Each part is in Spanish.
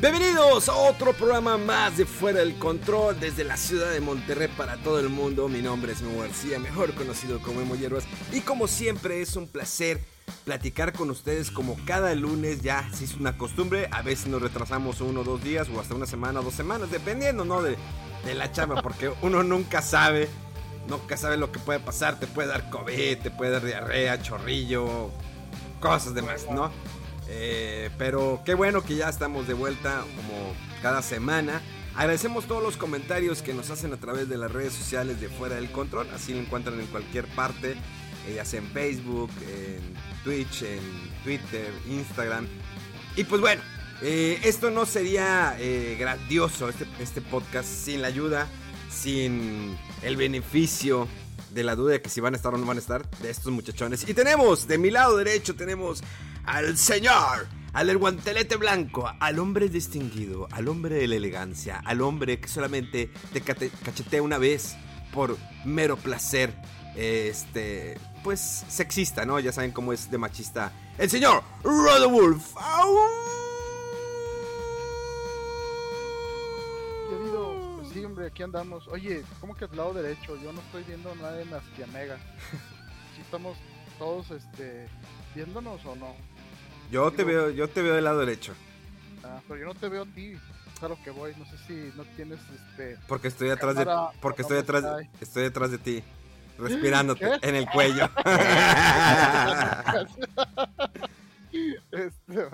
Bienvenidos a otro programa más de Fuera del Control desde la ciudad de Monterrey para todo el mundo. Mi nombre es Memo García, mejor conocido como Emo Hierbas. Y como siempre es un placer platicar con ustedes como cada lunes ya se hizo una costumbre. A veces nos retrasamos uno o dos días o hasta una semana o dos semanas, dependiendo ¿no? de, de la chamba, porque uno nunca sabe, nunca sabe lo que puede pasar. Te puede dar COVID, te puede dar diarrea, chorrillo, cosas demás, ¿no? Eh, pero qué bueno que ya estamos de vuelta como cada semana. Agradecemos todos los comentarios que nos hacen a través de las redes sociales de Fuera del Control. Así lo encuentran en cualquier parte, eh, ya sea en Facebook, en Twitch, en Twitter, Instagram. Y pues bueno, eh, esto no sería eh, grandioso, este, este podcast, sin la ayuda, sin el beneficio de la duda de que si van a estar o no van a estar de estos muchachones. Y tenemos, de mi lado derecho, tenemos al señor, al guantelete blanco, al hombre distinguido, al hombre de la elegancia, al hombre que solamente te cachetea una vez por mero placer, este, pues sexista, ¿no? Ya saben cómo es de machista. El señor Rodowulf. Aquí andamos. Oye, ¿cómo que del lado derecho? Yo no estoy viendo nada más que a Mega. ¿Sí estamos todos, este, viéndonos o no? Yo te veo, yo te veo del lado derecho. Ah, pero yo no te veo a ti. Es a lo que voy. No sé si no tienes, este... Porque estoy atrás de porque estoy atrás estoy detrás de ti respirándote ¿Qué? en el cuello. este,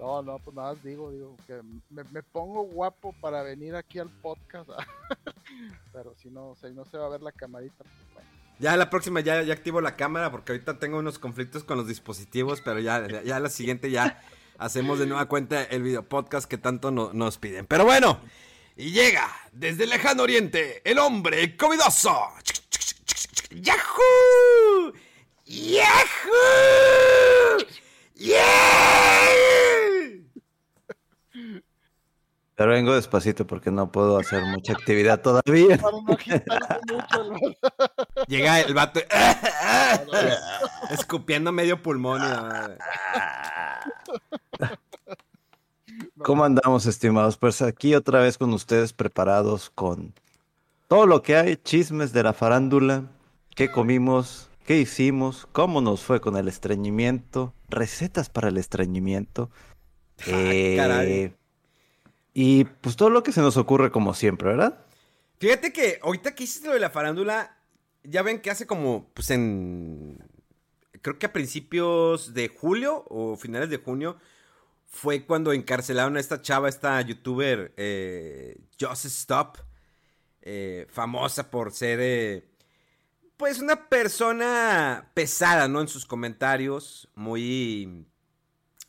no, no, pues nada digo, digo, que me, pongo guapo para venir aquí al podcast. pero si no, si no se va a ver la camarita, pues bueno. ya la próxima ya, activo la cámara porque ahorita tengo unos conflictos con los dispositivos, pero ya ya, ya la siguiente ya hacemos de nueva cuenta el video podcast que tanto no- nos piden. Pero bueno, y llega desde el lejano oriente el hombre covidoso. ¡Yahoo! ¡Yahoo! ¡Yeah! Pero vengo despacito porque no puedo hacer mucha actividad todavía. Para no agitarme mucho el- Llega el vato escupiendo medio pulmón y. ¿Cómo andamos, estimados? Pues aquí otra vez con ustedes preparados con todo lo que hay, chismes de la farándula, qué comimos, qué hicimos, cómo nos fue con el estreñimiento, recetas para el estreñimiento. Eh, caray. y pues todo lo que se nos ocurre como siempre, ¿verdad? Fíjate que ahorita que hiciste lo de la farándula, ya ven que hace como, pues en, creo que a principios de julio o finales de junio, fue cuando encarcelaron a esta chava, esta youtuber, eh, Just Stop, eh, famosa por ser, eh, pues una persona pesada, ¿no? En sus comentarios, muy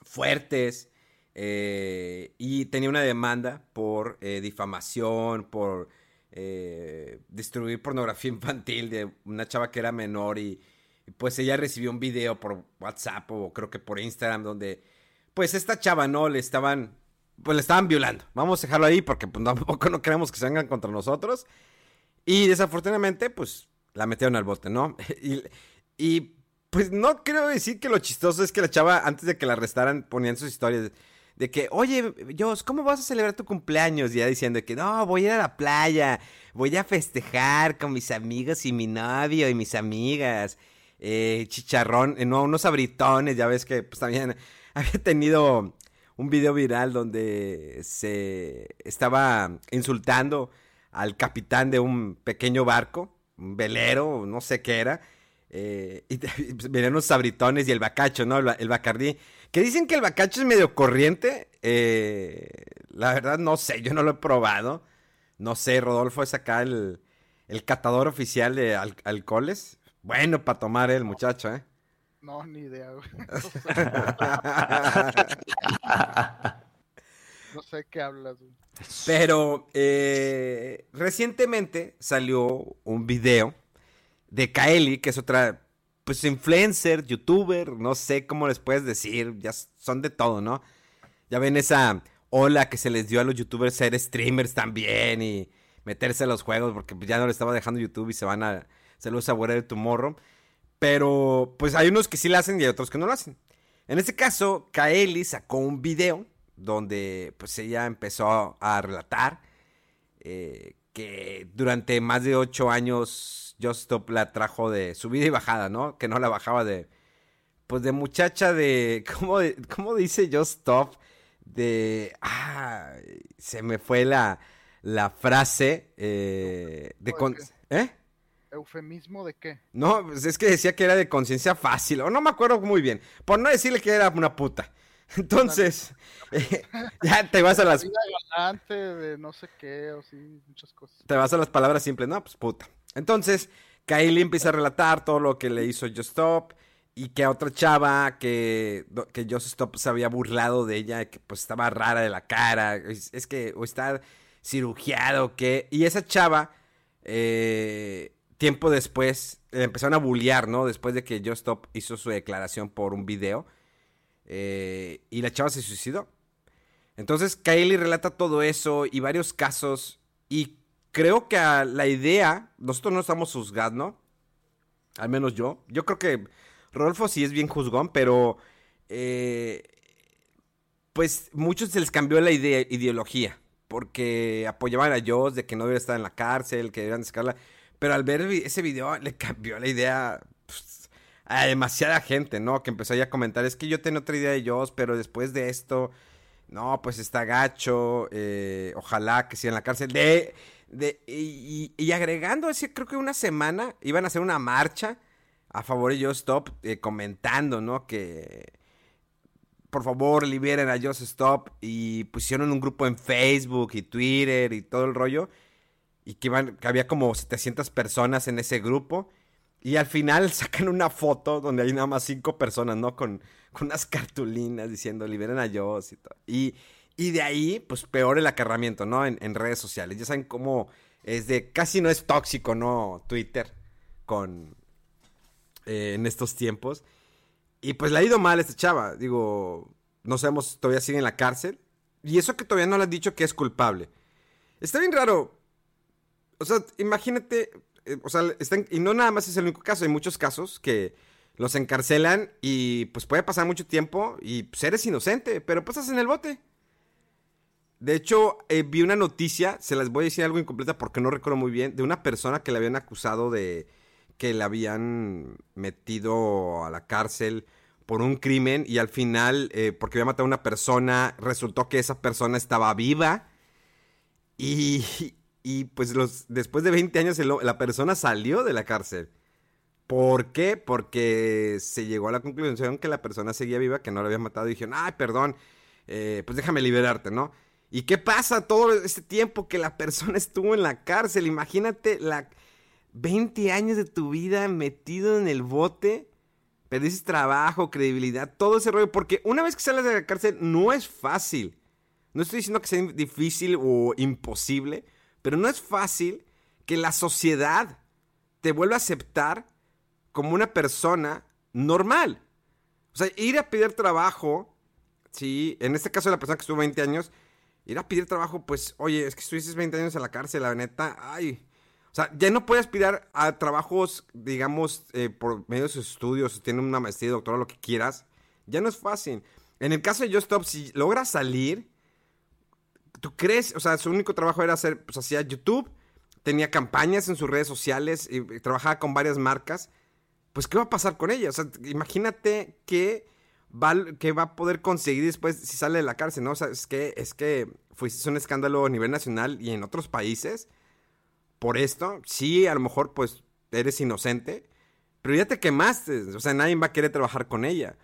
fuertes. Eh, y tenía una demanda por eh, difamación, por eh, distribuir pornografía infantil de una chava que era menor y, pues ella recibió un video por WhatsApp o creo que por Instagram donde pues esta chava no le estaban pues le estaban violando. Vamos a dejarlo ahí porque pues, tampoco no queremos que se vengan contra nosotros. Y desafortunadamente pues la metieron al bote, ¿no? y, y pues no quiero decir que lo chistoso es que la chava antes de que la arrestaran ponían sus historias de que, oye, Jos, ¿cómo vas a celebrar tu cumpleaños? Y ya diciendo que no, voy a ir a la playa, voy a festejar con mis amigos y mi novio y mis amigas. Eh, chicharrón, eh, no, unos abritones, ya ves que pues también había tenido un video viral donde se estaba insultando al capitán de un pequeño barco, un velero, no sé qué era. Eh, y venían unos sabritones y el bacacho, ¿no? El, el, bacardí. Que dicen que el bacacho es medio corriente. Eh, la verdad no sé, yo no lo he probado. No sé, Rodolfo es acá el, el catador oficial de alcoholes. Bueno, para tomar el muchacho, ¿eh? No, ni idea, güey. No sé, qué hablas, güey. Pero eh, recientemente salió un video de Kaeli, que es otra, pues influencer, youtuber, no sé cómo les puedes decir, ya son de todo, ¿no? Ya ven esa ola que se les dio a los youtubers ser streamers también y meterse a los juegos porque ya no le estaba dejando YouTube y se van a, se los abuela de morro. Pero pues hay unos que sí lo hacen y hay otros que no lo hacen. En este caso, Kaeli sacó un video donde pues ella empezó a relatar eh, que durante más de ocho años Just Stop la trajo de subida y bajada, ¿no? Que no la bajaba de, pues de muchacha de, ¿cómo, cómo dice Just Stop? De, ah, se me fue la, la frase eh, de... Con, ¿Eh? ¿Eufemismo de qué? No, pues es que decía que era de conciencia fácil, o no me acuerdo muy bien, por no decirle que era una puta. Entonces, eh, ya te vas a las... de no sé qué, o sí, muchas cosas. Te vas a las palabras simples, no, pues puta. Entonces, Kylie empieza a relatar todo lo que le hizo Just Stop y que a otra chava que, que Just Stop se había burlado de ella, que pues estaba rara de la cara, es, que o está cirugiado, que... Y esa chava, eh, tiempo después, le empezaron a bullear, ¿no? Después de que Just Stop hizo su declaración por un video. Eh, y la chava se suicidó. Entonces Kylie relata todo eso y varios casos. Y creo que a la idea, nosotros no estamos juzgando. Al menos yo. Yo creo que Rodolfo sí es bien juzgón, pero... Eh, pues muchos se les cambió la idea, ideología. Porque apoyaban a Joss de que no debía estar en la cárcel, que debían sacarla. Pero al ver ese video le cambió la idea a demasiada gente, ¿no? Que empezó ya a comentar, es que yo tengo otra idea de ellos, pero después de esto, no, pues está gacho, eh, ojalá que sea en la cárcel. De, y, agregando, ese, creo que una semana iban a hacer una marcha a favor de Just Stop, eh, comentando, ¿no? Que por favor liberen a Just Stop y pusieron un grupo en Facebook y Twitter y todo el rollo. Y que, iban, que había como 700 personas en ese grupo. Y al final sacan una foto donde hay nada más cinco personas, ¿no? Con, unas cartulinas diciendo liberen a Joss y todo. Y, de ahí, pues peor el acarramiento, ¿no? En, redes sociales. Ya saben cómo es de. casi no es tóxico, ¿no? Twitter. Con. Eh, en estos tiempos. Y pues le ha ido mal a esta chava. Digo, no sabemos, todavía sigue en la cárcel. Y eso que todavía no le han dicho que es culpable. Está bien raro. O sea, imagínate, eh, o sea, están, y no nada más es el único caso, hay muchos casos que los encarcelan y pues puede pasar mucho tiempo y pues eres inocente, pero pasas en el bote. De hecho, eh, vi una noticia, se las voy a decir algo incompleta porque no recuerdo muy bien, de una persona que le habían acusado de que le habían metido a la cárcel por un crimen y al final, eh, porque había matado a una persona, resultó que esa persona estaba viva y, y pues los, después de 20 años la persona salió de la cárcel. ¿Por qué? Porque se llegó a la conclusión que la persona seguía viva, que no la había matado y dijeron, ay, perdón, eh, pues déjame liberarte, ¿no? ¿Y qué pasa todo este tiempo que la persona estuvo en la cárcel? Imagínate la 20 años de tu vida metido en el bote, perdiste trabajo, credibilidad, todo ese rollo, porque una vez que sales de la cárcel no es fácil. No estoy diciendo que sea difícil o imposible, pero no es fácil que la sociedad te vuelva a aceptar como una persona normal. O sea, ir a pedir trabajo, sí, en este caso la persona que estuvo 20 años, ir a pedir trabajo, pues, oye, es que estuviste 20 años en la cárcel, la neta, ay. O sea, ya no puedes aspirar a trabajos, digamos, eh, por medio de sus estudios, tiene una maestría, doctorado, lo que quieras. Ya no es fácil. En el caso de Just Stop, si logras salir, ¿Tú crees? O sea, su único trabajo era hacer, pues hacía YouTube, tenía campañas en sus redes sociales y, trabajaba con varias marcas. Pues, ¿qué va a pasar con ella? O sea, imagínate que va, que va a poder conseguir después si sale de la cárcel, ¿no? O sea, es que, es que fuiste un escándalo a nivel nacional y en otros países por esto. Sí, a lo mejor, pues, eres inocente, pero ya te quemaste, o sea, nadie va a querer trabajar con ella.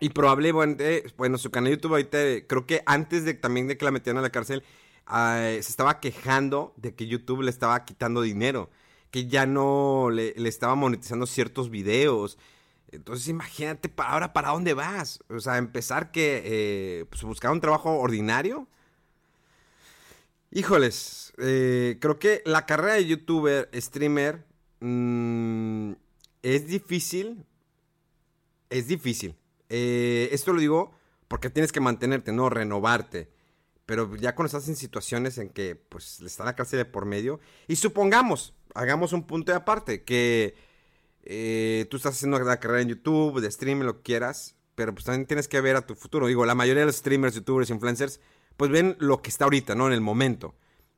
Y probablemente, bueno, su canal de YouTube ahorita, creo que antes de también de que la metieran a la cárcel, ah, se estaba quejando de que YouTube le estaba quitando dinero, que ya no le, le estaba monetizando ciertos videos. Entonces imagínate, ahora para dónde vas. O sea, empezar que eh, pues, buscar un trabajo ordinario. Híjoles, eh, creo que la carrera de youtuber, streamer, mm, es difícil. Es difícil. Eh, esto lo digo porque tienes que mantenerte, no renovarte. Pero ya cuando estás en situaciones en que pues le está la cárcel de por medio. Y supongamos, hagamos un punto de aparte, que eh, tú estás haciendo la carrera en YouTube, de streaming, lo que quieras. Pero pues también tienes que ver a tu futuro. Digo, la mayoría de los streamers, youtubers, influencers, pues ven lo que está ahorita, ¿no? En el momento.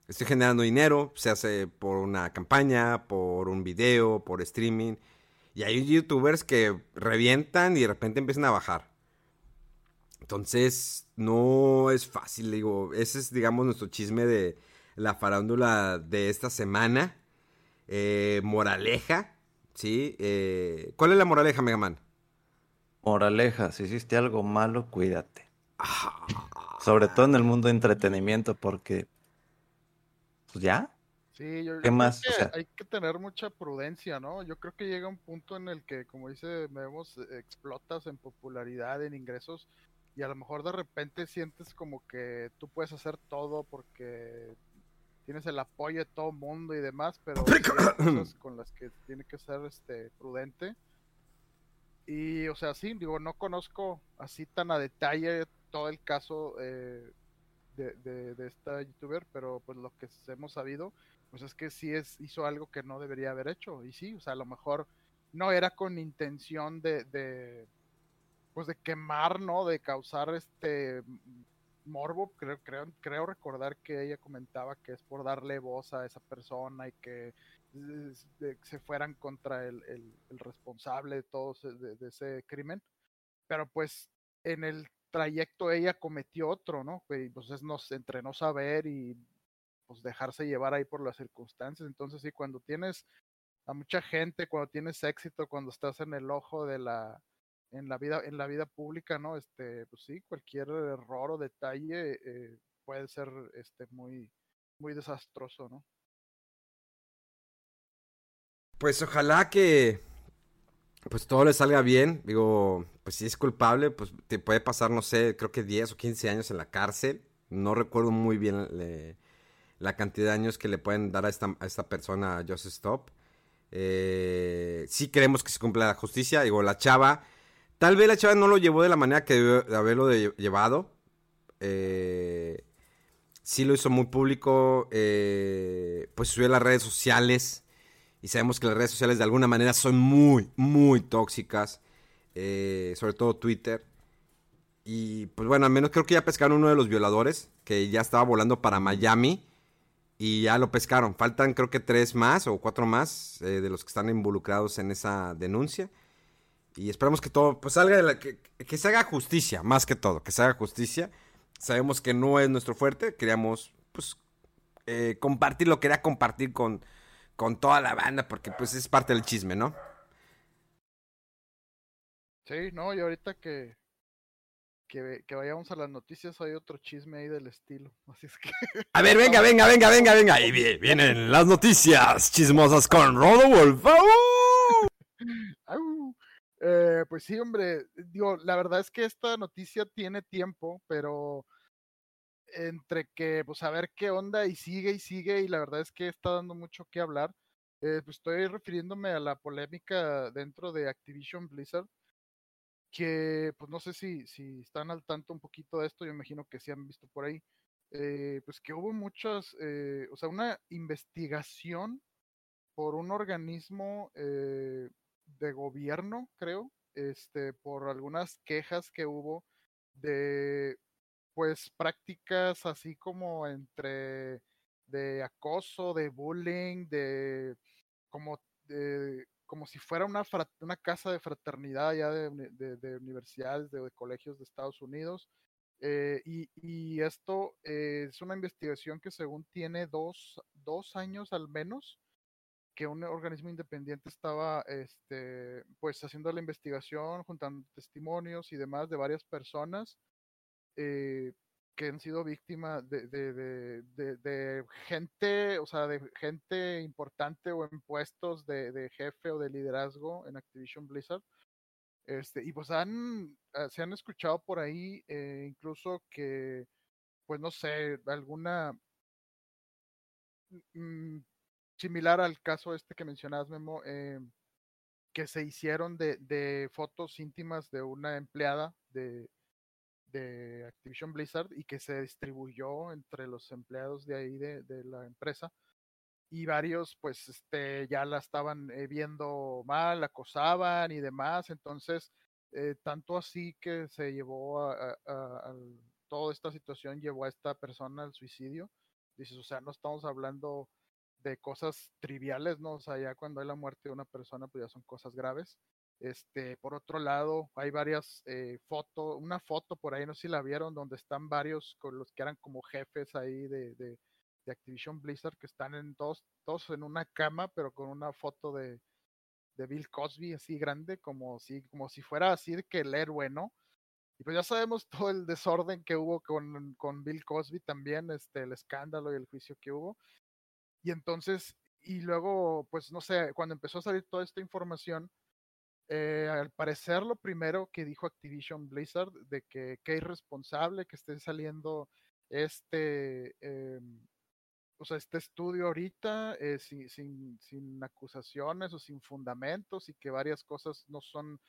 Estoy generando dinero, se hace por una campaña, por un video, por streaming. Y hay youtubers que revientan y de repente empiezan a bajar. Entonces, no es fácil, digo, ese es, digamos, nuestro chisme de la farándula de esta semana. Eh, moraleja, ¿sí? Eh, ¿Cuál es la moraleja, Megaman? Moraleja, si hiciste algo malo, cuídate. Sobre todo en el mundo de entretenimiento, porque... Pues ya, Sí, yo, yo ¿Qué creo más? que O sea- hay que tener mucha prudencia, ¿no? Yo creo que llega un punto en el que, como dice vemos explotas en popularidad, en ingresos, y a lo mejor de repente sientes como que tú puedes hacer todo porque tienes el apoyo de todo mundo y demás, pero hay cosas con las que tiene que ser este prudente. Y, o sea, sí, digo, no conozco así tan a detalle todo el caso eh, de, de, de esta youtuber, pero pues lo que hemos sabido, pues es que sí es, hizo algo que no debería haber hecho. Y sí, o sea, a lo mejor no era con intención de, de pues de quemar, ¿no? De causar este morbo. Creo, creo, creo recordar que ella comentaba que es por darle voz a esa persona y que se fueran contra el, el- responsable de todo de, de ese crimen. Pero pues en el trayecto ella cometió otro, ¿no? Pues es no, entre no saber y pues dejarse llevar ahí por las circunstancias. Entonces sí, cuando tienes a mucha gente, cuando tienes éxito, cuando estás en el ojo de la en la vida en la vida pública, ¿no? Este, pues sí, cualquier error o detalle eh, puede ser este muy muy desastroso, ¿no? Pues ojalá que pues todo le salga bien. Digo, pues si es culpable, pues te puede pasar, no sé, creo que 10 o 15 años en la cárcel. No recuerdo muy bien la cantidad de años que le pueden dar a esta, a esta persona, a Joseph Stop. Eh, sí queremos que se cumpla la justicia. Digo, la chava, tal vez la chava no lo llevó de la manera que debió de haberlo llevado. Eh, sí lo hizo muy público. eh, pues subió a las redes sociales. Y sabemos que las redes sociales de alguna manera son muy, muy tóxicas. eh, sobre todo Twitter. Y pues bueno, al menos creo que ya pescaron uno de los violadores. Que ya estaba volando para Miami. Y ya lo pescaron. Faltan creo que tres más o cuatro más eh, de los que están involucrados en esa denuncia. Y esperamos que todo, pues salga de la, que, que se haga justicia, más que todo, que se haga justicia. Sabemos que no es nuestro fuerte, queríamos, pues, eh, compartirlo, quería compartir con, con toda la banda, porque pues es parte del chisme, ¿no? Sí, no, y ahorita que, que, que vayamos a las noticias hay otro chisme ahí del estilo. Así es que A ver, venga, venga, venga, venga, venga. Ahí vi- vienen las noticias chismosas con Rodolfo. ¡Au! ¡Au! Eh, pues sí, hombre, digo, la verdad es que esta noticia tiene tiempo, pero entre que, pues a ver qué onda y sigue y sigue, y la verdad es que está dando mucho que hablar. Eh, pues estoy refiriéndome a la polémica dentro de Activision Blizzard, que pues no sé si, si están al tanto un poquito de esto, yo imagino que sí han visto por ahí, eh, pues que hubo muchas, eh, o sea, una investigación por un organismo eh, de gobierno, creo, este, por algunas quejas que hubo de, pues, prácticas así como entre de acoso, de bullying, de como de, como si fuera una, una casa de fraternidad ya de, de- de universidades, de, colegios de Estados Unidos. Eh, y, y esto es una investigación que según tiene dos, dos años al menos que un organismo independiente estaba este, pues haciendo la investigación, juntando testimonios y demás de varias personas eh, que han sido víctimas de, de, de, de, gente, o sea, de gente importante o en puestos de, jefe o de liderazgo en Activision Blizzard. Este, y pues han, ah, se han escuchado por ahí eh, incluso que, pues no sé, alguna mm, similar al caso este que mencionabas, Memo, eh, que se hicieron de, de, fotos íntimas de una empleada de, de, Activision Blizzard y que se distribuyó entre los empleados de ahí de, de la empresa. Y varios, pues, este, ya la estaban eh, viendo mal, acosaban y demás. Entonces, eh, tanto así que se llevó a, a, a, toda esta situación, llevó a esta persona al suicidio. Dices, o sea, no estamos hablando de cosas triviales, ¿no? O sea, ya cuando hay la muerte de una persona, pues ya son cosas graves. Este, por otro lado, hay varias eh, fotos, una foto por ahí, no sé si la vieron, donde están varios con los que eran como jefes ahí de, de, de Activision Blizzard, que están en todos, todos en una cama, pero con una foto de, de Bill Cosby así grande, como si, como si fuera así que el héroe, ¿no? Y pues ya sabemos todo el desorden que hubo con, con Bill Cosby también, este, el escándalo y el juicio que hubo. Y entonces, y luego, pues no sé, cuando empezó a salir toda esta información, eh, al parecer lo primero que dijo Activision Blizzard de que qué irresponsable que esté saliendo este, eh, o sea, este estudio ahorita eh, sin, sin, sin acusaciones o sin fundamentos y que varias cosas no son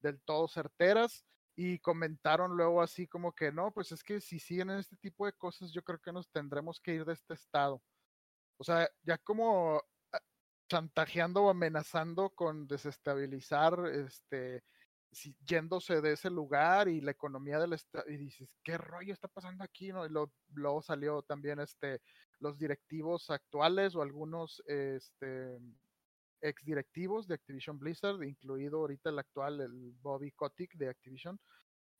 del todo certeras y comentaron luego así como que no, pues es que si siguen en este tipo de cosas yo creo que nos tendremos que ir de este estado. O sea, ya como ah, chantajeando o amenazando con desestabilizar, este, yéndose de ese lugar y la economía del estado, y dices, ¿qué rollo está pasando aquí? ¿no? Y luego salió también este, los directivos actuales o algunos este, ex directivos de Activision Blizzard, incluido ahorita el actual, el Bobby Kotick de Activision,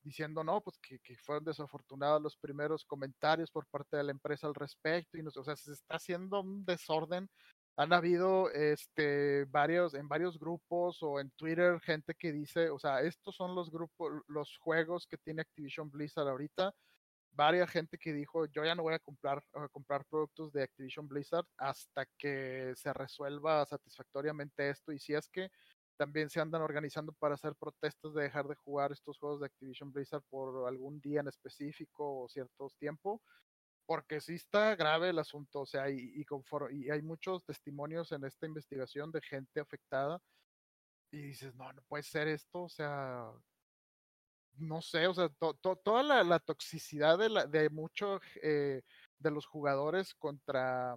diciendo, no, pues que, que, fueron desafortunados los primeros comentarios por parte de la empresa al respecto, y no, o sea, se está haciendo un desorden. Han habido este, varios, en varios grupos o en Twitter, gente que dice, o sea, estos son los grupos, los juegos que tiene Activision Blizzard ahorita. Varias gente que dijo, yo ya no voy a comprar, a comprar productos de Activision Blizzard hasta que se resuelva satisfactoriamente esto. Y si es que también se andan organizando para hacer protestas de dejar de jugar estos juegos de Activision Blizzard por algún día en específico o ciertos tiempos, porque sí está grave el asunto, o sea, y, y, y hay muchos testimonios en esta investigación de gente afectada y dices, no, no puede ser esto, o sea, no sé, o sea, to, toda la, la, toxicidad de, la, de muchos eh, de los jugadores contra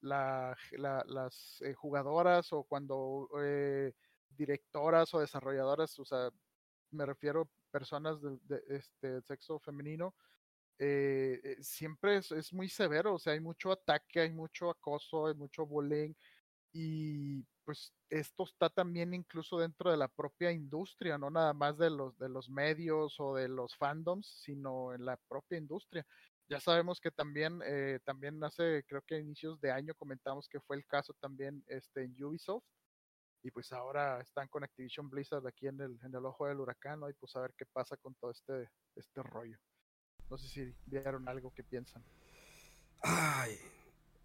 la, las eh, jugadoras o cuando eh, directoras o desarrolladoras, o sea, me refiero personas de, este sexo femenino, eh, eh, siempre es, es, muy severo, o sea, hay mucho ataque, hay mucho acoso, hay mucho bullying y pues esto está también incluso dentro de la propia industria, no nada más de los de los medios o de los fandoms, sino en la propia industria. Ya sabemos que también eh, también hace creo que a inicios de año comentamos que fue el caso también este en Ubisoft y pues ahora están con Activision Blizzard aquí en el, en el ojo del huracán, ¿no? Y pues a ver qué pasa con todo este, este rollo. No sé si vieron algo que piensan. Ay,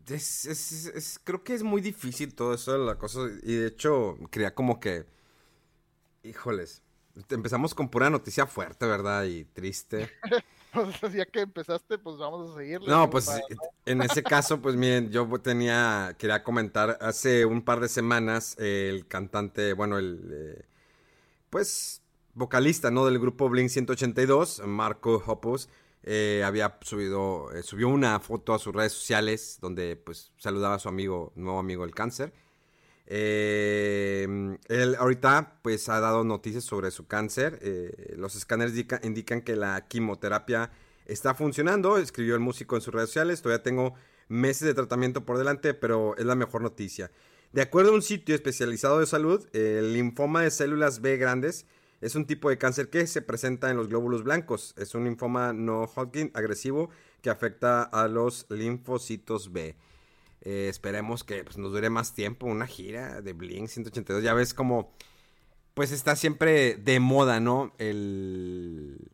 es, es, es, creo que es muy difícil todo eso de la cosa. Y de hecho, quería como que. Híjoles. Empezamos con pura noticia fuerte, ¿verdad? Y triste. ya que empezaste, pues vamos a seguirle. No, pues para... en ese caso, pues miren, yo tenía, quería comentar, hace un par de semanas el cantante, bueno, el, eh, pues, vocalista, ¿no? Del grupo Blink 182, Marco Hoppus, eh, había subido, eh, subió una foto a sus redes sociales donde, pues, saludaba a su amigo, nuevo amigo el cáncer. Eh, él ahorita pues ha dado noticias sobre su cáncer. Eh, los escáneres indica, indican que la quimioterapia está funcionando. Escribió el músico en sus redes sociales. Todavía tengo meses de tratamiento por delante, pero es la mejor noticia. De acuerdo a un sitio especializado de salud, el linfoma de células B grandes es un tipo de cáncer que se presenta en los glóbulos blancos. Es un linfoma no Hodgkin agresivo que afecta a los linfocitos B. Eh, esperemos que pues, nos dure más tiempo una gira de Blink 182. Ya ves como, pues está siempre de moda, ¿no? El,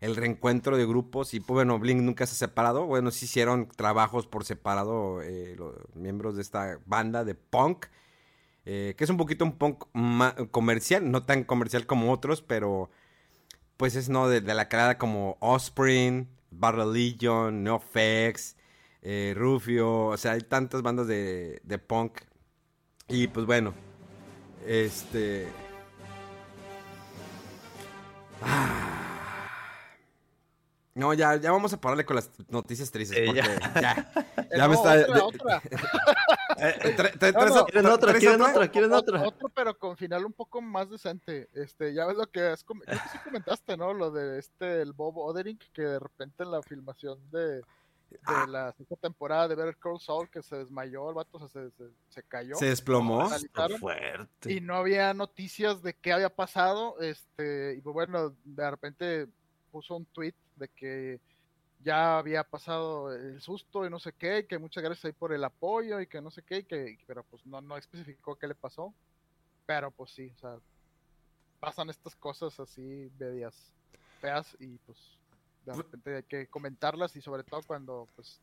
el reencuentro de grupos. Y pues bueno, Blink nunca se ha separado. Bueno, sí hicieron trabajos por separado eh, los miembros de esta banda de punk. eh, que es un poquito un punk comercial, no tan comercial como otros, pero pues es no de, la calada como Offspring, Bad Religion, NoFX, eh, Rufio, o sea, hay tantas bandas de, de punk. Y pues bueno, este... Ah. No, ya, ya vamos a pararle con las noticias tristes, porque ya. ya, Eh, ya me está... otra, de- otra. Eh, ¿Quieren tra- otra? ¿Quieren otra? ¿Quieren otra? Otro, pero con final un poco más decente. Este, ya ves lo que has com- creo que sí comentaste, ¿no? Lo de este, el Bob Oderink, que de repente en la filmación de, de Ah. la sexta temporada de Better Call Saul, que se desmayó, el vato se, se, se cayó. Se desplomó. Fuerte. y no había noticias de qué había pasado. Este, y pues bueno, de repente puso un tweet de que ya había pasado el susto y no sé qué, y que muchas gracias ahí por el apoyo y que no sé qué, y que, pero pues no, no especificó qué le pasó. Pero pues sí, o sea, pasan estas cosas así medias feas y pues de repente hay que comentarlas y sobre todo cuando pues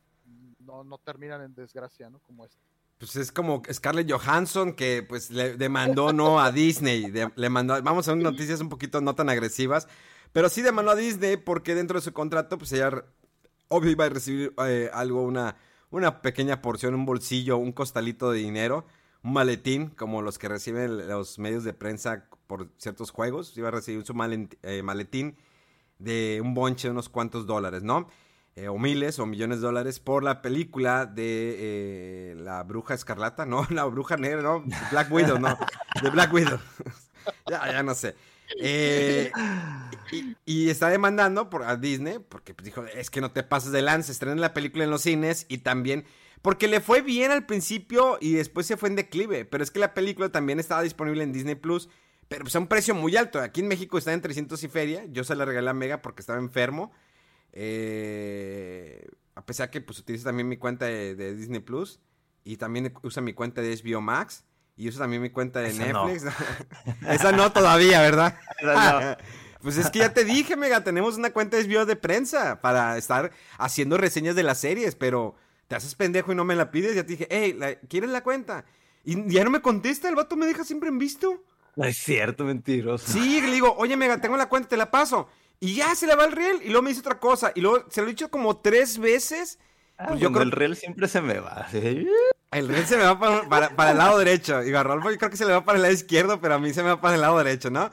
no, no terminan en desgracia, ¿no? Como esta. Pues es como Scarlett Johansson que pues le demandó no a Disney, de- le mandó, vamos a ver noticias un poquito no tan agresivas, pero sí demandó a Disney porque dentro de su contrato pues ella obvio iba a recibir eh, algo, una, una pequeña porción, un bolsillo, un costalito de dinero, un maletín como los que reciben los medios de prensa por ciertos juegos, iba a recibir su eh, maletín de un bonche de unos cuantos dólares, ¿no? Eh, o miles o millones de dólares por la película de eh, la bruja escarlata, no, la bruja negra, no, Black Widow, no, de Black Widow. ya, ya no sé. Eh, y, está demandando por, a Disney porque pues, dijo, es que no te pases de lance, estrenen la película en los cines y también, porque le fue bien al principio y después se fue en declive, pero es que la película también estaba disponible en Disney Plus, pero pues a un precio muy alto. Aquí en México está en 300 y feria, yo se la regalé a Mega porque estaba enfermo. Eh, a pesar que pues utiliza también mi cuenta de, de Disney Plus y también usa mi cuenta de HBO Max y usa también mi cuenta de Esa no. Netflix. Esa no todavía, ¿verdad? Esa pues es que ya te dije, Mega, tenemos una cuenta de HBO de prensa para estar haciendo reseñas de las series, pero te haces pendejo y no me la pides. Ya te dije, hey, ¿quieres la cuenta? Y ya no me contesta, el vato me deja siempre en visto. No es cierto, mentiroso. Sí, le digo, oye, Mega, tengo la cuenta, te la paso. Y ya se le va el riel y luego me dice otra cosa. Y luego se lo he dicho como tres veces. Ah, Pues yo creo- el riel siempre se me va. ¿sí? El riel se me va para, para- para el lado derecho. Y a Rolfo yo creo que se le va para el lado izquierdo, pero a mí se me va para el lado derecho, ¿no?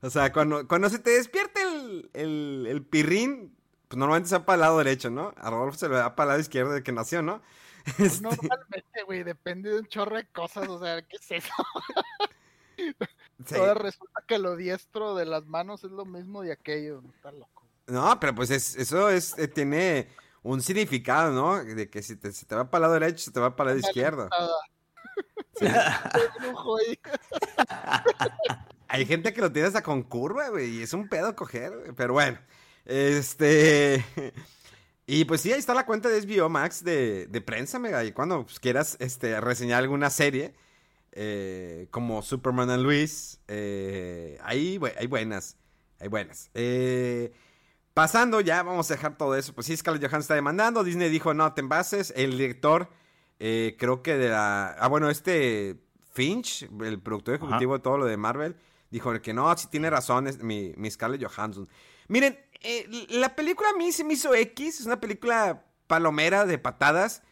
O sea, cuando, cuando se te despierte el, el, el pirrín, pues normalmente se va para el lado derecho, ¿no? A Rodolfo se le va para el lado izquierdo de que nació, ¿no? Pues normalmente, güey, depende de un chorro de cosas, o sea, ¿qué es eso? Sí. Resulta que lo diestro de las manos es lo mismo de aquello, no está loco. No, pero pues es- eso es, eh, tiene un significado, ¿no? De que si te, te va para el lado derecho, se te va para el lado izquierdo. Hay gente que lo tiene hasta con curva, güey, y es un pedo coger, güey, pero bueno. Este. Y pues sí, ahí está la cuenta de HBO Max de, de prensa, mega. Y cuando pues, quieras este, reseñar alguna serie, eh, como Superman and Luis, eh, hay buenas. Hay buenas. Eh, pasando ya, vamos a dejar todo eso. Pues sí, Scarlett Johansson está demandando. Disney dijo, no te envases. El director, eh, creo que de la. Ah, bueno, este Finch, el productor ejecutivo de todo lo de Marvel, dijo que no, sí tiene razón, es mi, mi Scarlett Johansson. Miren, la película a mí se me hizo X, es una película palomera de patadas.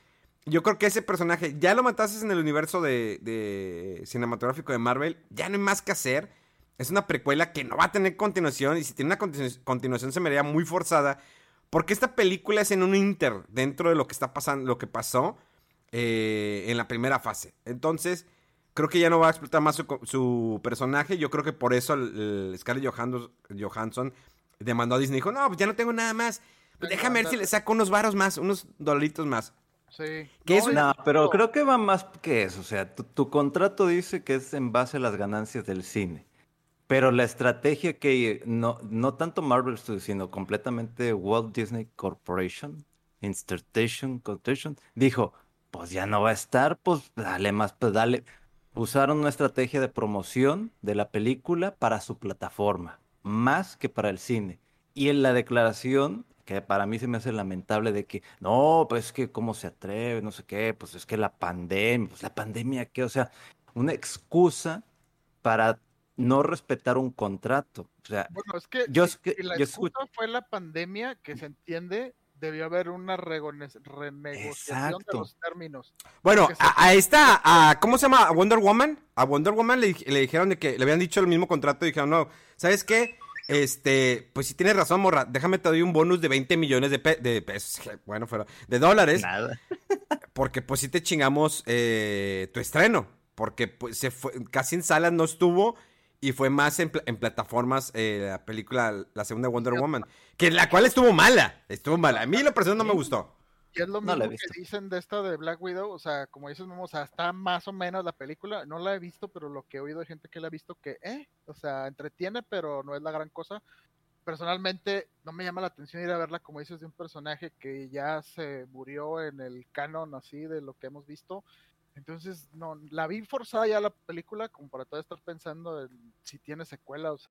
Yo creo que ese personaje, ya lo mataste en el universo de, de cinematográfico de Marvel, ya no hay más que hacer. Es una precuela que no va a tener continuación y si tiene una continu- continuación se me haría muy forzada. Porque esta película es en un inter dentro de lo que está pasando, lo que pasó eh, en la primera fase. Entonces, creo que ya no va a explotar más su, su personaje. Yo creo que por eso el, el Scarlett Johansson, Johansson demandó a Disney. Dijo, no, pues ya no tengo nada más. Pues déjame ver si le saco unos varos más, unos dolaritos más. Sí. ¿Qué es y- No, pero creo que va más que eso. O sea, tu, tu contrato dice que es en base a las ganancias del cine. Pero la estrategia que no, no tanto Marvel Studios, sino completamente Walt Disney Corporation, Entertainment Corporation, dijo, pues ya no va a estar, pues dale más, pues dale. Usaron una estrategia de promoción de la película para su plataforma, más que para el cine. Y en la declaración, que para mí se me hace lamentable de que, no, pues es que cómo se atreve, no sé qué, pues es que la pandemia, pues la pandemia, ¿qué? O sea, una excusa para no respetar un contrato. O sea, Bueno, es que, yo si- es que- si la yo excusa escucho- fue la pandemia, que se entiende, debió haber una regones- renegociación de Exacto. los términos. Bueno, se- a, a esta, a, ¿cómo se llama? A Wonder Woman. A Wonder Woman le, le dijeron de que le habían dicho el mismo contrato y dijeron, no, ¿sabes qué? Este, pues si tienes razón, morra, déjame te doy un bonus de 20 millones de, pe- de pesos, bueno, fuera, de dólares, nada. porque pues sí te chingamos eh, tu estreno, porque pues se fue, casi en salas no estuvo y fue más en plataformas eh, la película, la segunda Wonder Woman, que la cual estuvo mala, estuvo mala, a mí la persona no me gustó. Y es lo No mismo que dicen de esta de Black Widow, o sea, como dices, o sea, está más o menos la película, no la he visto, pero lo que he oído de gente que la ha visto que, eh, o sea, entretiene, pero no es la gran cosa. Personalmente no me llama la atención ir a verla, como dices, de un personaje que ya se murió en el canon así de lo que hemos visto. Entonces, no, la vi forzada ya la película, como para todavía estar pensando en si tiene secuela, o sea,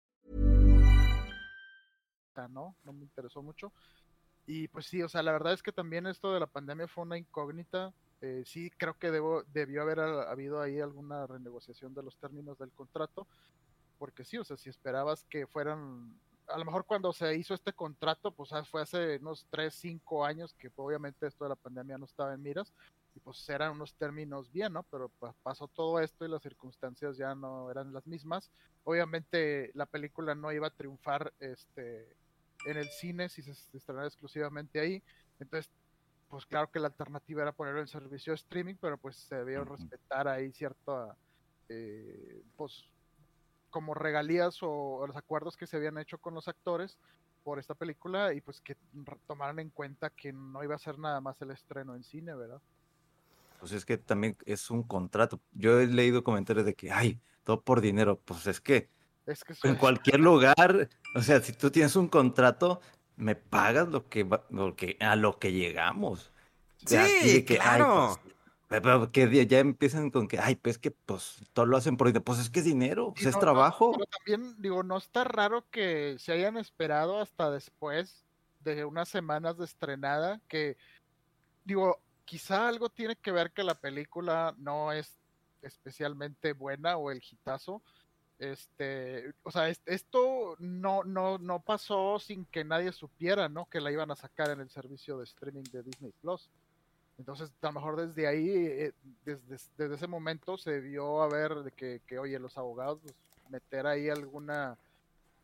No, no me interesó mucho. Y pues sí, o sea, la verdad es que también esto de la pandemia fue una incógnita. Eh, sí, creo que debo, debió haber habido ahí alguna renegociación de los términos del contrato, porque sí, o sea, si esperabas que fueran, a lo mejor cuando se hizo este contrato, pues ah, fue hace unos 3, 5 años que obviamente esto de la pandemia no estaba en miras, y pues eran unos términos bien, ¿no? Pero pues, pasó todo esto y las circunstancias ya no eran las mismas. Obviamente la película no iba a triunfar este, en el cine si se estrenara exclusivamente ahí. Entonces, pues claro que la alternativa era ponerlo en servicio de streaming, pero pues se debió respetar ahí cierta, eh, pues como regalías o, o los acuerdos que se habían hecho con los actores por esta película y pues que tomaran en cuenta que no iba a ser nada más el estreno en cine, ¿verdad? Pues es que también es un contrato. Yo he leído comentarios de que, ay, todo por dinero. Pues es que Es que eso en cualquier lugar, o sea, si tú tienes un contrato, me pagas lo que, lo que a lo que llegamos. O sea, aquí Sí, ay, claro. pues, pero- que ya empiezan con que, ay, pues que pues todo lo hacen por dinero. Pues es que es dinero, pues es no, no, trabajo. pero también, digo, no está raro que se hayan esperado hasta después de unas semanas de estrenada, que, digo, quizá algo tiene que ver que la película no es especialmente buena o el hitazo. Este, o sea, es- esto no, no, no pasó sin que nadie supiera, ¿no? Que la iban a sacar en el servicio de streaming de Disney Plus. Entonces, a lo mejor desde ahí, eh, desde, desde ese momento se vio a ver que, que, oye, los abogados, pues, meter ahí alguna,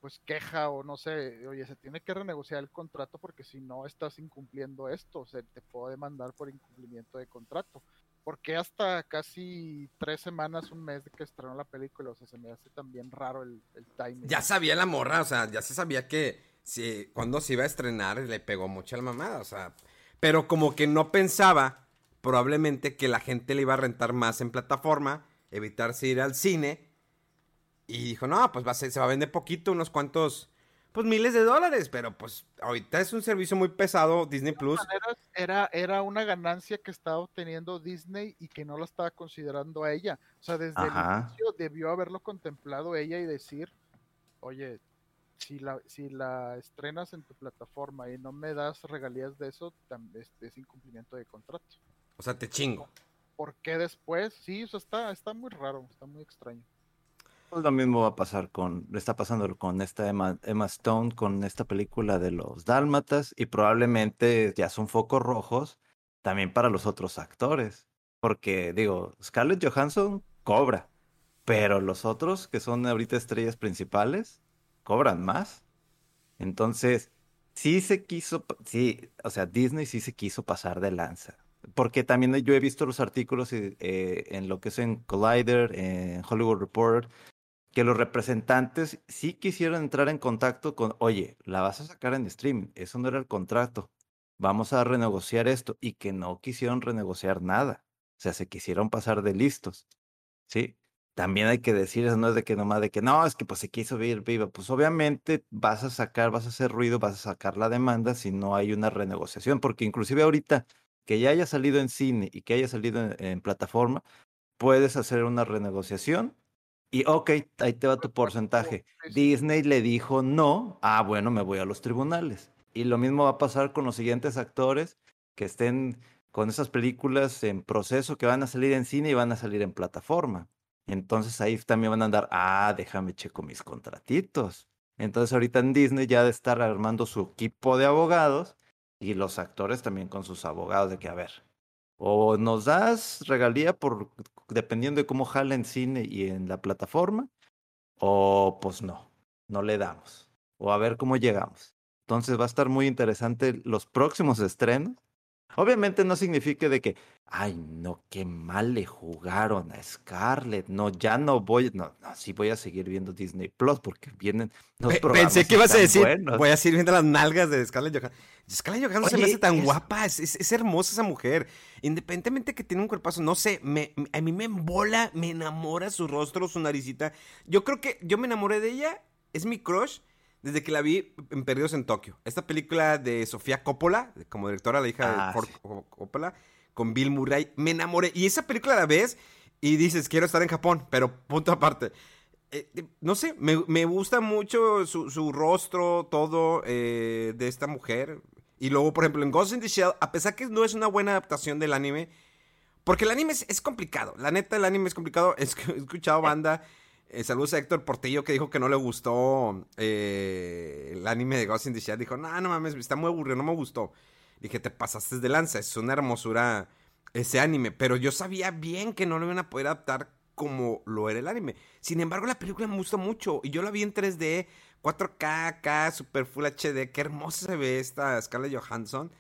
pues, queja o no sé, oye, se tiene que renegociar el contrato porque si no estás incumpliendo esto, se te puede demandar por incumplimiento de contrato. Porque hasta casi tres semanas, un mes de que estrenó la película, o sea, se me hace también raro el, el timing. Ya sabía la morra, o sea, ya se sabía que si, cuando se iba a estrenar le pegó mucho a la mamada, o sea, pero como que no pensaba probablemente que la gente le iba a rentar más en plataforma, evitarse ir al cine, y dijo, no, pues va se va a vender poquito, unos cuantos, pues miles de dólares, pero pues ahorita es un servicio muy pesado, Disney Plus. era, era una ganancia que estaba obteniendo Disney y que no la estaba considerando a ella. O sea, desde Ajá. el inicio debió haberlo contemplado ella y decir, oye, si la, si la estrenas en tu plataforma y no me das regalías de eso, es, es incumplimiento de contrato. O sea, te chingo. ¿Por qué después? Sí, eso está, está muy raro, está muy extraño. Pues lo mismo va a pasar con, está pasando con esta Emma, Stone, con esta película de los Dálmatas, y probablemente ya son focos rojos también para los otros actores. Porque, digo, Scarlett Johansson cobra, pero los otros, que son ahorita estrellas principales, cobran más. Entonces, sí se quiso, sí, o sea, Disney sí se quiso pasar de lanza. Porque también yo he visto los artículos eh, en lo que es en Collider, en Hollywood Reporter, que los representantes sí quisieron entrar en contacto con, oye, la vas a sacar en streaming, eso no era el contrato, vamos a renegociar esto, y que no quisieron renegociar nada, o sea, se quisieron pasar de listos, ¿sí? También hay que decir, eso no es de que nomás de que no, es que pues se quiso ver viva, pues obviamente vas a sacar, vas a hacer ruido, vas a sacar la demanda si no hay una renegociación, porque inclusive ahorita que ya haya salido en cine y que haya salido en, en plataforma, puedes hacer una renegociación y ok, ahí te va tu porcentaje. Disney le dijo no, ah, bueno, me voy a los tribunales. Y lo mismo va a pasar con los siguientes actores que estén con esas películas en proceso que van a salir en cine y van a salir en plataforma. Entonces ahí también van a andar, ah, déjame checo mis contratitos. Entonces ahorita en Disney ya de estar armando su equipo de abogados y los actores también con sus abogados de que, a ver, o nos das regalía por dependiendo de cómo jala en cine y en la plataforma, o pues no, no le damos. O a ver cómo llegamos. Entonces va a estar muy interesante los próximos estrenos. Obviamente no significa de que, ay, no, qué mal le jugaron a Scarlett. No, ya no voy, no, no, sí voy a seguir viendo Disney Plus porque vienen los Pe- programas Pensé que ibas a decir, buenos. voy a seguir viendo las nalgas de Scarlett Johansson. Scarlett Johansson se me Oye, hace tan es- guapa, es, es- es hermosa esa mujer. Independientemente que tiene un cuerpazo, no sé, me, me- a mí me embola, me enamora su rostro, su naricita. Yo creo que yo me enamoré de ella, es mi crush, desde que la vi en Perdidos en Tokio. Esta película de Sofía Coppola, como directora, la hija Ah, de Ford sí. Co- Coppola, con Bill Murray, me enamoré. Y esa película la ves y dices, quiero estar en Japón, pero punto aparte. Eh, eh, no sé, me, me gusta mucho su, su rostro, todo eh, de esta mujer. Y luego, por ejemplo, en Ghost in the Shell, a pesar que no es una buena adaptación del anime, porque el anime es, es complicado. La neta, el anime es complicado. Es He escuchado banda. Eh, saludos a Héctor Portillo que dijo que no le gustó eh, el anime de Ghost in the Shell. Dijo, no, no mames, está muy aburrido, no me gustó. Dije, te pasaste de lanza, es una hermosura ese anime. Pero yo sabía bien que no lo iban a poder adaptar como lo era el anime. Sin embargo, la película me gustó mucho. Y yo la vi en 3D, 4K, acá, Super Full HD. Qué hermosa se ve esta Scarlett Johansson.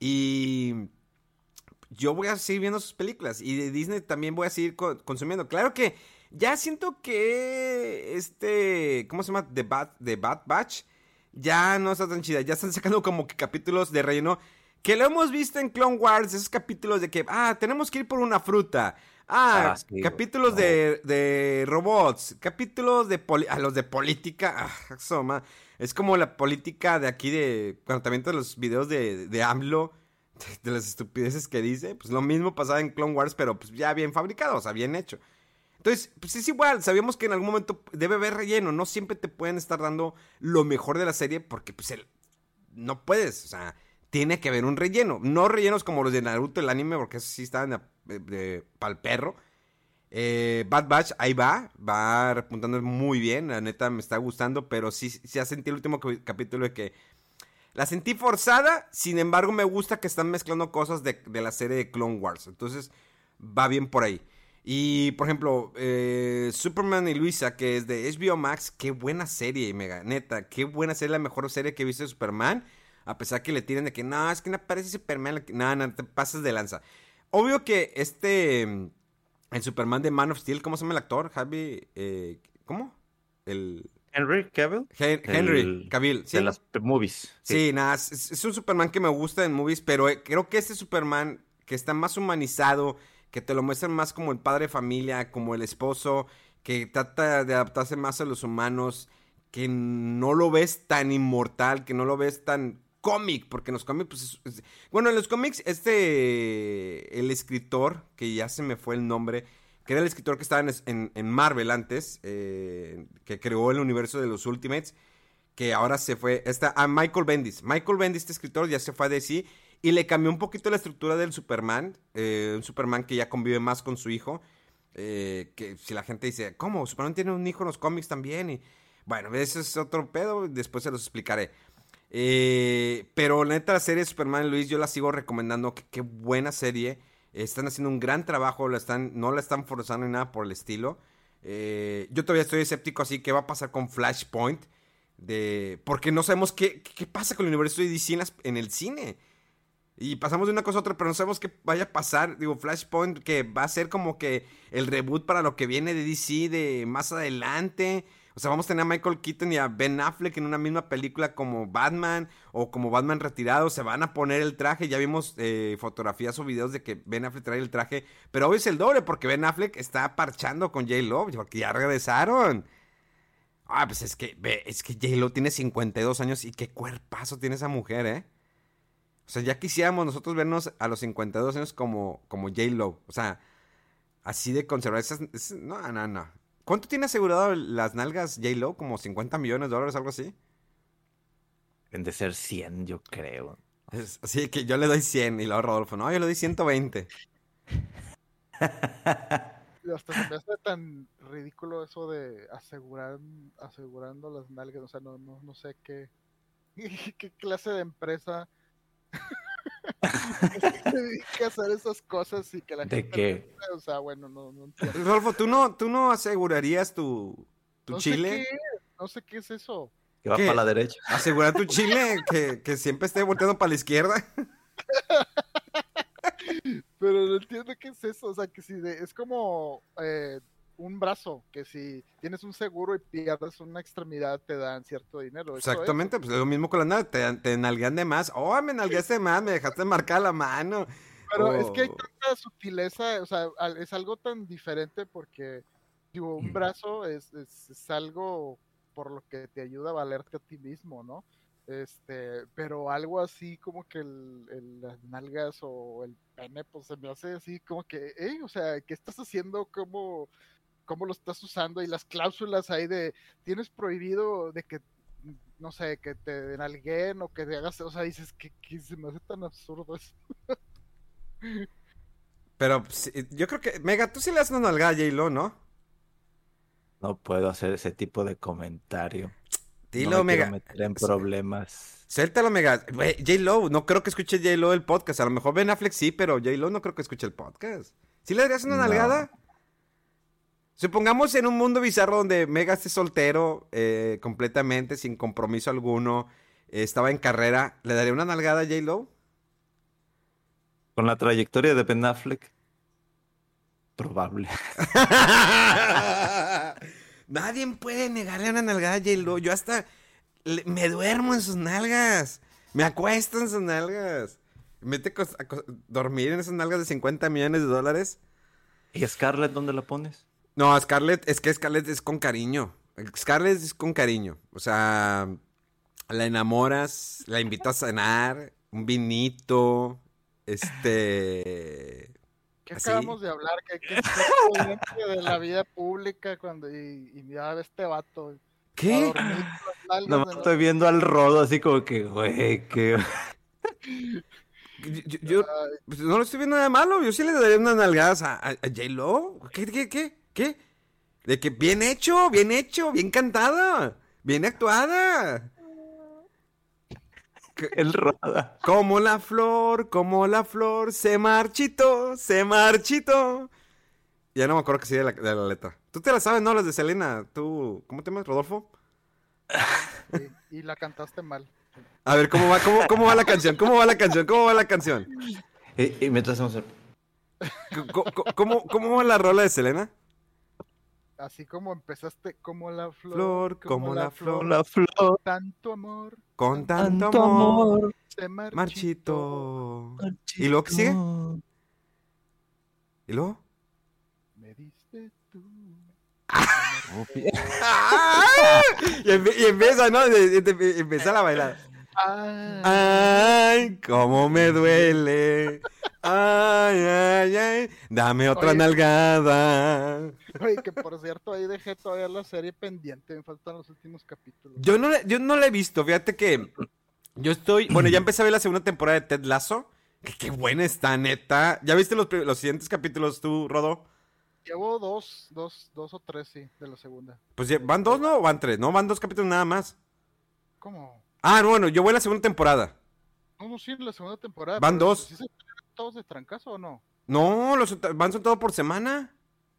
Y yo voy a seguir viendo sus películas. Y de Disney también voy a seguir co- consumiendo. Claro que ya siento que este. ¿Cómo se llama? The Bad, The Bad Batch. Ya no está tan chida. Ya están sacando como que capítulos de relleno. Que lo hemos visto en Clone Wars. Esos capítulos de que. Ah, tenemos que ir por una fruta. Ah, Ah, sí, capítulos No. de, de robots. Capítulos de. poli- ah, los de política. Ah, eso, ma. Es como la política de aquí de. Cuando también todos los videos de, de AMLO de las estupideces que dice, pues lo mismo pasaba en Clone Wars, pero pues ya bien fabricado, o sea, bien hecho. Entonces, pues es igual, sabíamos que en algún momento debe haber relleno, no siempre te pueden estar dando lo mejor de la serie porque pues el, no puedes, o sea, tiene que haber un relleno, no rellenos como los de Naruto, el anime, porque esos sí estaban de, de- pa'l perro. Eh, Bad Batch, ahí va, va repuntando muy bien, la neta me está gustando, pero sí, sí ha sentido el último capítulo de que la sentí forzada, sin embargo me gusta que están mezclando cosas de, de la serie de Clone Wars. Entonces va bien por ahí. Y por ejemplo, eh, Superman y Luisa, que es de HBO Max, qué buena serie, mega, neta, qué buena serie, la mejor serie que he visto de Superman. A pesar que le tiran de que no, es que no aparece Superman, no, no, te pasas de lanza. Obvio que este, el Superman de Man of Steel, ¿cómo se llama el actor? Javi, eh, ¿cómo? El Henry Cavill. Hen- Henry el- Cavill, ¿sí? De las movies. Sí, nada, es, es un Superman que me gusta en movies, pero eh, creo que este Superman que está más humanizado, que te lo muestran más como el padre de familia, como el esposo, que trata de adaptarse más a los humanos, que no lo ves tan inmortal, que no lo ves tan cómic, porque en los cómics, pues, es- es- bueno, en los cómics, este, el escritor, que ya se me fue el nombre, que era el escritor que estaba en, en- Marvel antes, eh, que creó el universo de los Ultimates, que ahora se fue, está a Michael Bendis. Michael Bendis, este escritor, ya se fue a DC y le cambió un poquito la estructura del Superman, eh, un Superman que ya convive más con su hijo, eh, que si la gente dice, ¿cómo? Superman tiene un hijo en los cómics también y bueno, ese es otro pedo, después se los explicaré. Eh, pero la neta, la serie de Superman Luis, yo la sigo recomendando. que- Qué buena serie. Están haciendo un gran trabajo, la están, no la están forzando ni nada por el estilo. Eh, yo todavía estoy escéptico así, ¿qué va a pasar con Flashpoint? de porque no sabemos qué, qué pasa con el universo de DC en el cine. Y pasamos de una cosa a otra, pero no sabemos qué vaya a pasar. Digo, Flashpoint, que va a ser como que el reboot para lo que viene de DC de más adelante. O sea, vamos a tener a Michael Keaton y a Ben Affleck en una misma película como Batman o como Batman retirado. Se van a poner el traje. Ya vimos eh, fotografías o videos de que Ben Affleck trae el traje. Pero hoy es el doble porque Ben Affleck está parchando con J-Lo porque ya regresaron. Ah, pues es que, es que J-Lo tiene 52 años y qué cuerpazo tiene esa mujer, ¿eh? O sea, ya quisiéramos nosotros vernos a los 52 años como, como J-Lo. O sea, así de conservar esas... es- no, no, no. ¿Cuánto tiene asegurado las nalgas J-Lo? ¿Como 50 millones de dólares, algo así? Deben de ser 100, yo creo. Es- así que yo le doy 100 y luego Rodolfo, no, yo le doy 120. Y hasta se me hace tan ridículo eso de asegurar, asegurando las nalgas. O sea, no, no, no sé qué, qué clase de empresa a hacer esas cosas y que la ¿De gente qué? piensa, O sea, bueno, no, no entiendo. Rodolfo, ¿tú no, tú no asegurarías tu, tu No sé chile? qué no sé qué es eso. Que va ¿Qué? para la derecha. ¿Asegurar tu chile que, que siempre esté volteando para la izquierda? Pero no entiendo qué es eso. O sea, que si de- es como eh, un brazo, que si tienes un seguro y pierdes una extremidad te dan cierto dinero. eso es. Exactamente, pues es lo mismo con las nalgas, te, te nalgan de más. Oh, me nalgaste de más, me dejaste marcar la mano. Pero es que hay Oh. tanta sutileza, o sea, es algo tan diferente porque, digo, un brazo es, es, es algo por lo que te ayuda a valerte a ti mismo, ¿no? Este, pero algo así como que el, el- las nalgas o el pene, pues se me hace así como que, hey, o sea, ¿qué estás haciendo? ¿Cómo, cómo lo estás usando? Y las cláusulas ahí de, tienes prohibido de que, no sé, que te nalguen o que te hagas, o sea, dices que, que se me hace tan absurdo eso. Pero pues, eh, yo creo que, Mega, tú sí le haces una nalgada a J-Lo, ¿no? No puedo hacer ese tipo de comentario. Dilo, no me quiero Mega. meter en problemas. Suéltalo, Mega. J-Lo, no creo que escuche J-Lo el podcast. A lo mejor Ben Affleck sí, pero J-Lo no creo que escuche el podcast. ¿Sí le darías una No. nalgada? Supongamos en un mundo bizarro donde Mega esté soltero, eh, completamente, sin compromiso alguno, eh, estaba en carrera, ¿le daría una nalgada a J-Lo? Con la trayectoria de Ben Affleck, probable. Nadie puede negarle una nalgada a J-Lo. Yo hasta le- me duermo en sus nalgas. Me acuesto en sus nalgas. Me mete a dormir en esas nalgas de 50 millones de dólares. ¿Y Scarlett dónde la pones? No, Scarlett, es que Scarlett es con cariño. Scarlett es con cariño. O sea, la enamoras, la invitas a cenar, un vinito, este... ¿Qué Así. acabamos de hablar? Que hay que ser consciente de la vida pública cuando y, y mira a este vato. ¿Qué? en estoy viendo al rodo así como que, güey, que... Yo, yo- yo- pues, no lo estoy viendo nada malo. Yo sí le daría unas nalgadas a, a, a J-Lo. ¿Qué, qué, qué? ¿Qué? De que bien hecho, bien hecho, bien cantada, bien actuada. El roda. Como la flor, como la flor, se marchitó, se marchitó. Ya no me acuerdo que sigue de la, de la letra. Tú te la sabes, ¿no? Las de Selena. ¿Tú, cómo te llamas, Rodolfo? y, y la cantaste mal. A ver, ¿cómo va, cómo, cómo va la canción? ¿Cómo va la canción? ¿Cómo va la canción? Y, y mientras hacemos el... ¿Cómo, cómo, cómo va la rola de Selena? Así como empezaste como la flor, Flor, como la flor. La flor. tanto amor, Con tanto, Tanto amor, amor. se marchitó. marchito. ¿Y luego qué sigue? ¿Y luego? Me diste tú. ¡Ah! Y, empe- y empieza, ¿no? Empieza a bailar. Ay, cómo me duele. Ay, ay, ay. Dame otra Oye. nalgada. oye, que por cierto, ahí dejé todavía la serie pendiente. Me faltan los últimos capítulos. Yo no, yo no la he visto. Fíjate que yo estoy. Bueno, ya empecé a ver la segunda temporada de Ted Lasso. Que qué buena está, neta. ¿Ya viste los, los siguientes capítulos tú, Rodo? Llevo dos, dos, dos o tres, sí, de la segunda. Pues ya- van dos, ¿no? ¿O van tres? No, van dos capítulos nada más. ¿Cómo? Ah, bueno, yo voy a la segunda temporada. No, no, sí, en la segunda temporada. Van dos. ¿sí se todos de trancazo o no? No, los van soltados por semana.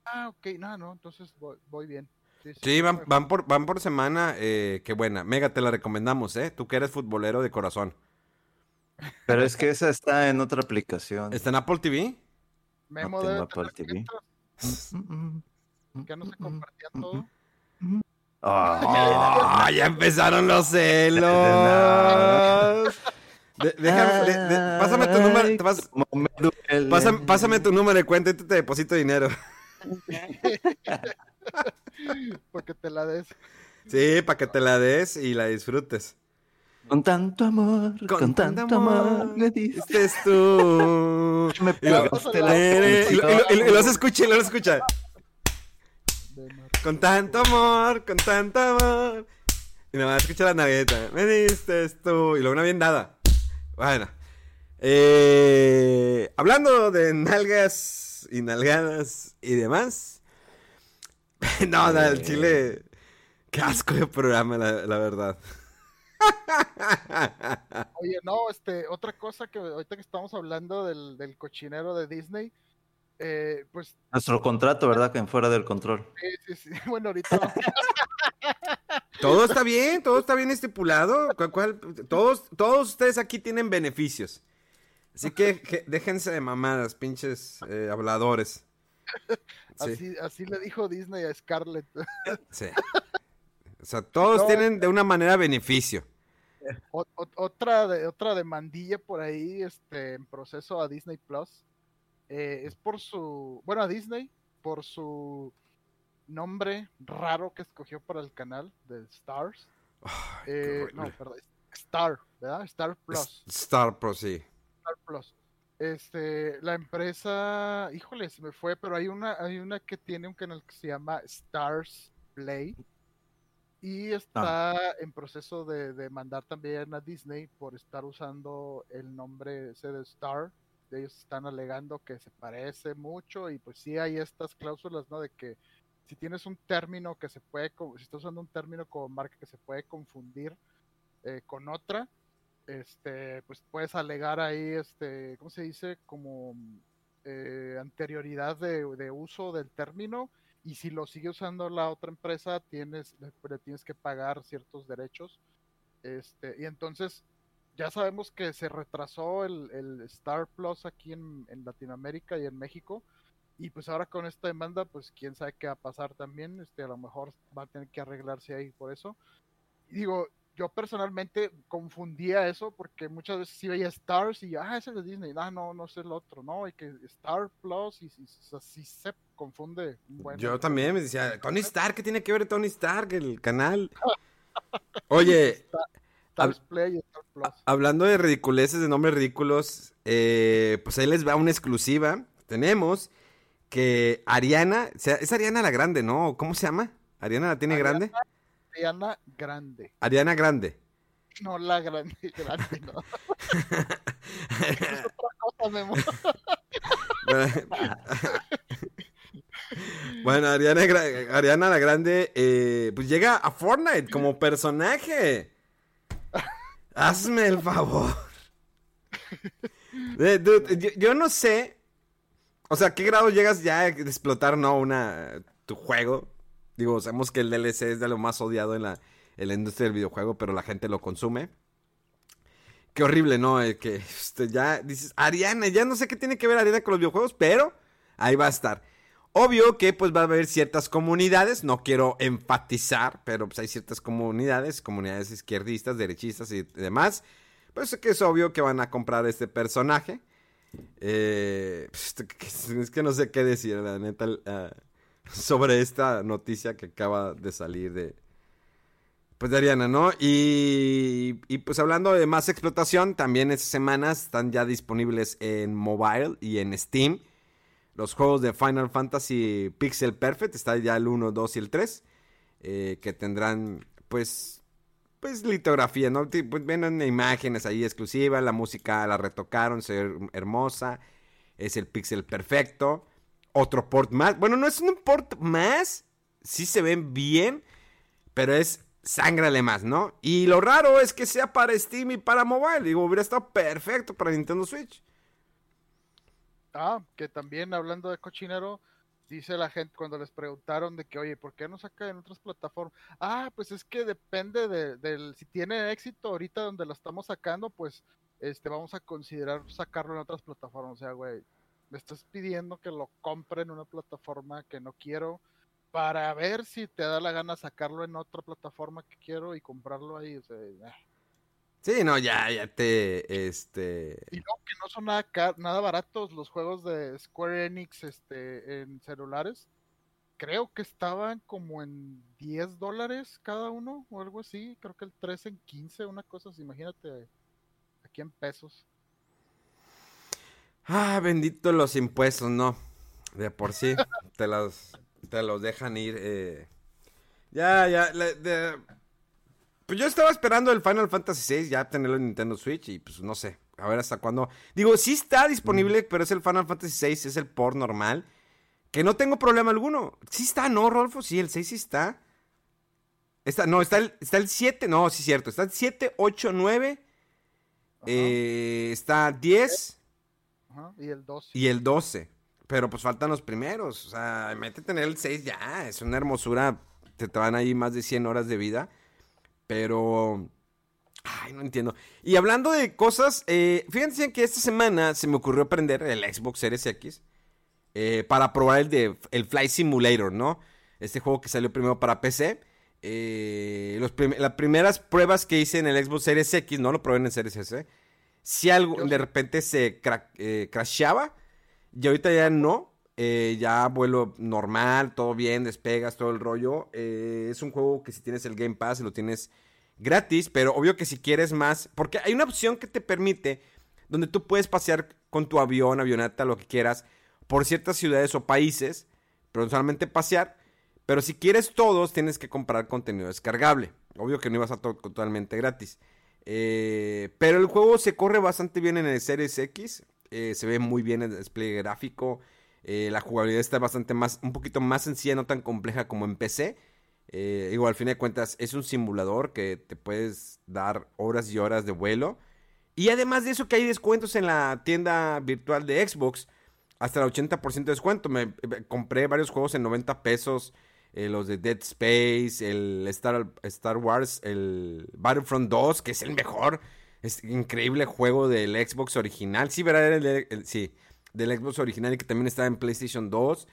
Ah, ok, no, no, entonces voy, voy bien. Sí, sí, Sí, van, van, por, van por semana. Eh, qué buena. Mega, te la recomendamos, ¿eh? Tú que eres futbolero de corazón. Pero es que esa está en otra aplicación. ¿Está en Apple TV? Memo no Apple tener TV. cuentas, Ya no se compartía todo. Ah, ya empezaron los celos. De- déjame, de- de- pásame tu número. pas- pásame, pásame tu número de cuenta y te deposito dinero. Porque te la des. Sí, para que te la des y la disfrutes. Con tanto amor, con, tanto amor, me diste. Este es tú. Me Y lo- y lo- y lo- y lo- y lo se escucha, y lo se escucha. Con tanto amor, con tanto amor. Y nada más escucha la nagueta. Me diste tú. Y luego una bien dada. Bueno. Eh, hablando de nalgas y nalgadas y demás. no, no, el chile. Qué de programa, la, la verdad. Oye, no, este, otra cosa que ahorita que estamos hablando del, del cochinero de Disney, eh, pues Nuestro contrato, ¿verdad? Que en fuera del control. sí, sí, sí, bueno, ahorita Todo está bien, todo está bien estipulado. ¿Cuál- cuál- todos, todos ustedes aquí tienen beneficios. Así que, que déjense de mamadas, pinches eh, habladores. Sí, así, así le dijo Disney a Scarlett. sí. O sea, todos No. tienen de una manera beneficio. O- o- otra de, otra demandilla por ahí, este, en proceso a Disney Plus, eh, es por su, bueno, a Disney, por su nombre raro que escogió para el canal de Stars. Eh, no, perdón, Star, ¿verdad? Star Plus. Star Pro, sí. Star Plus. Este, la empresa, híjole, se me fue, pero hay una, hay una que tiene un canal que se llama Stars Play y está en proceso de, de mandar también a Disney por estar usando el nombre ese de Star. Ellos están alegando que se parece mucho y pues sí hay estas cláusulas, ¿no? De que si tienes un término que se puede, si estás usando un término como marca que se puede confundir eh, con otra, este, pues puedes alegar ahí, este, ¿cómo se dice? Como eh, anterioridad de, uso del término y si lo sigue usando la otra empresa, tienes, le, le tienes que pagar ciertos derechos. Este, y entonces ya sabemos que se retrasó el, el Star Plus aquí en, en Latinoamérica y en México. Y pues ahora con esta demanda, pues quién sabe qué va a pasar también. Este, a lo mejor va a tener que arreglarse ahí por eso. Y digo, yo personalmente confundía eso porque muchas veces sí veía Stars y ah, ese es de Disney, ah, no, no es el otro, no, y que Star Plus y, así se confunde. un buen- Yo también me decía, Tony Stark, ¿qué tiene que ver Tony Stark, el canal? Oye, Stars Play y Star Plus. hablando de ridiculeces, de nombres ridículos, eh, pues ahí les va una exclusiva. Tenemos que Ariana, o sea, es Ariana la Grande, ¿no? ¿Cómo se llama? ¿Ariana la tiene Ariana. grande? Ariana Grande, Ariana Grande. no la grande, grande, no. es otra cosa, Memo. bueno, Ariana, Ariana la Grande, eh, pues llega a Fortnite como personaje. Hazme el favor. Eh, dude, yo, yo no sé. O sea, ¿qué grado llegas ya de explotar, no, una, tu juego? Digo, sabemos que el DLC es de lo más odiado en la, en la industria del videojuego, pero la gente lo consume. Qué horrible, ¿no? Eh, que este, ya dices, Ariana, ya no sé qué tiene que ver Ariana con los videojuegos, pero ahí va a estar. Obvio que pues va a haber ciertas comunidades, no quiero enfatizar, pero pues hay ciertas comunidades, comunidades izquierdistas, derechistas y demás. Pues que es obvio que van a comprar este personaje. Eh, pues, es que no sé qué decir, la neta, ah, sobre esta noticia que acaba de salir de, pues Ariana, ¿no? Y, y, pues hablando de más explotación, también estas semanas están ya disponibles en mobile y en Steam. Los juegos de Final Fantasy Pixel Perfect, está ya el 1, 2 y el 3, eh, que tendrán pues, pues litografía, ¿no? Pues vienen imágenes ahí exclusivas, la música la retocaron, se ve hermosa, es el pixel perfecto. Otro port más, bueno, no es un port más, sí se ven bien, pero es sangrale más, ¿no? Y lo raro es que sea para Steam y para mobile. Digo, hubiera estado perfecto para Nintendo Switch. Ah, que también hablando de cochinero, dice la gente cuando les preguntaron de que, oye, ¿por qué no saca en otras plataformas? Ah, pues es que depende de, del, si tiene éxito ahorita donde lo estamos sacando, pues este, vamos a considerar sacarlo en otras plataformas. O sea, güey, me estás pidiendo que lo compre en una plataforma que no quiero para ver si te da la gana sacarlo en otra plataforma que quiero y comprarlo ahí. O sea. Sí, no, ya, ya te, este... Y no, que no son nada, nada baratos los juegos de Square Enix este, en celulares. Creo que estaban como en 10 dólares cada uno o algo así. Creo que el 3 en 15, una cosa así. Imagínate aquí en pesos. Ah, bendito los impuestos, no. De por sí, te los, te los dejan ir. Eh. Ya, ya. Pues yo estaba esperando el Final Fantasy VI ya tenerlo en Nintendo Switch y pues no sé. A ver hasta cuándo. Digo, sí está disponible, pero es el Final Fantasy VI, es el port normal. Que no tengo problema alguno. Sí está, ¿no, Rolfo? Sí, el 6 sí está. Está, no, está el, está el 7. No, sí es cierto. Está el 7, 8, 9. Eh, está 10 y el 12. Y el 12. Pero pues faltan los primeros. O sea, métete en el 6 ya. Es una hermosura. Te, te van ahí más de 100 horas de vida. Pero... Ay, no entiendo. Y hablando de cosas, eh, fíjense que esta semana se me ocurrió aprender el Xbox Series X eh, para probar el de el Flight Simulator, ¿no? Este juego que salió primero para PC. Eh, las primeras pruebas que hice en el Xbox Series X, no lo probé en el Series S, si algo de repente se eh, crasheaba, y ahorita ya no. Eh, ya vuelo normal, todo bien, despegas, todo el rollo. Eh, es un juego que si tienes el Game Pass lo tienes gratis, pero obvio que si quieres más, porque hay una opción que te permite donde tú puedes pasear con tu avión, avioneta, lo que quieras, por ciertas ciudades o países, pero solamente pasear. Pero si quieres todos, tienes que comprar contenido descargable. Obvio que no ibas a totalmente gratis. Eh, pero el juego se corre bastante bien en el Series X. Se ve muy bien el despliegue gráfico. Eh, la jugabilidad está bastante más, un poquito más sencilla, no tan compleja como en PC. igual, al fin de cuentas, es un simulador que te puedes dar horas y horas de vuelo. Y además de eso, que hay descuentos en la tienda virtual de Xbox. Hasta el 80% de descuento. Me, compré varios juegos en 90 pesos. Eh, los de Dead Space, el Star, Star Wars, el Battlefront 2, que es el mejor. Es increíble juego del Xbox original. Sí, ¿verdad? El, sí, del Xbox original y que también está en PlayStation 2.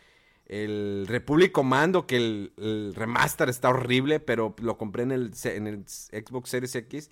El Republic Commando, que el, remaster está horrible, pero lo compré en el, en el Xbox Series X.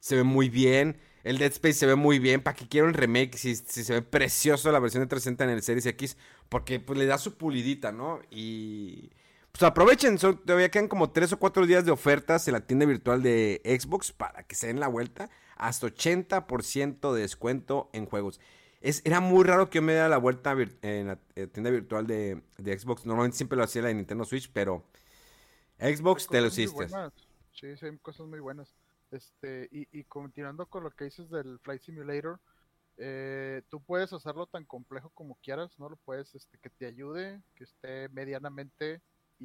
Se ve muy bien. El Dead Space se ve muy bien. ¿Para qué quiero el remake? Si, si, se ve precioso la versión de 360 en el Series X. Porque pues, le da su pulidita, ¿no? Y pues aprovechen, todavía quedan como 3 o 4 días de ofertas en la tienda virtual de Xbox para que se den la vuelta. Hasta 80% de descuento en juegos. Es, era muy raro que yo me diera la vuelta en la eh, tienda virtual de, Xbox. Normalmente siempre lo hacía la de Nintendo Switch, pero Xbox te lo hiciste. Sí, sí, hay cosas muy buenas. Este, y, continuando con lo que dices del Flight Simulator, eh, tú puedes hacerlo tan complejo como quieras, ¿no? Lo puedes, este, que te ayude, que esté medianamente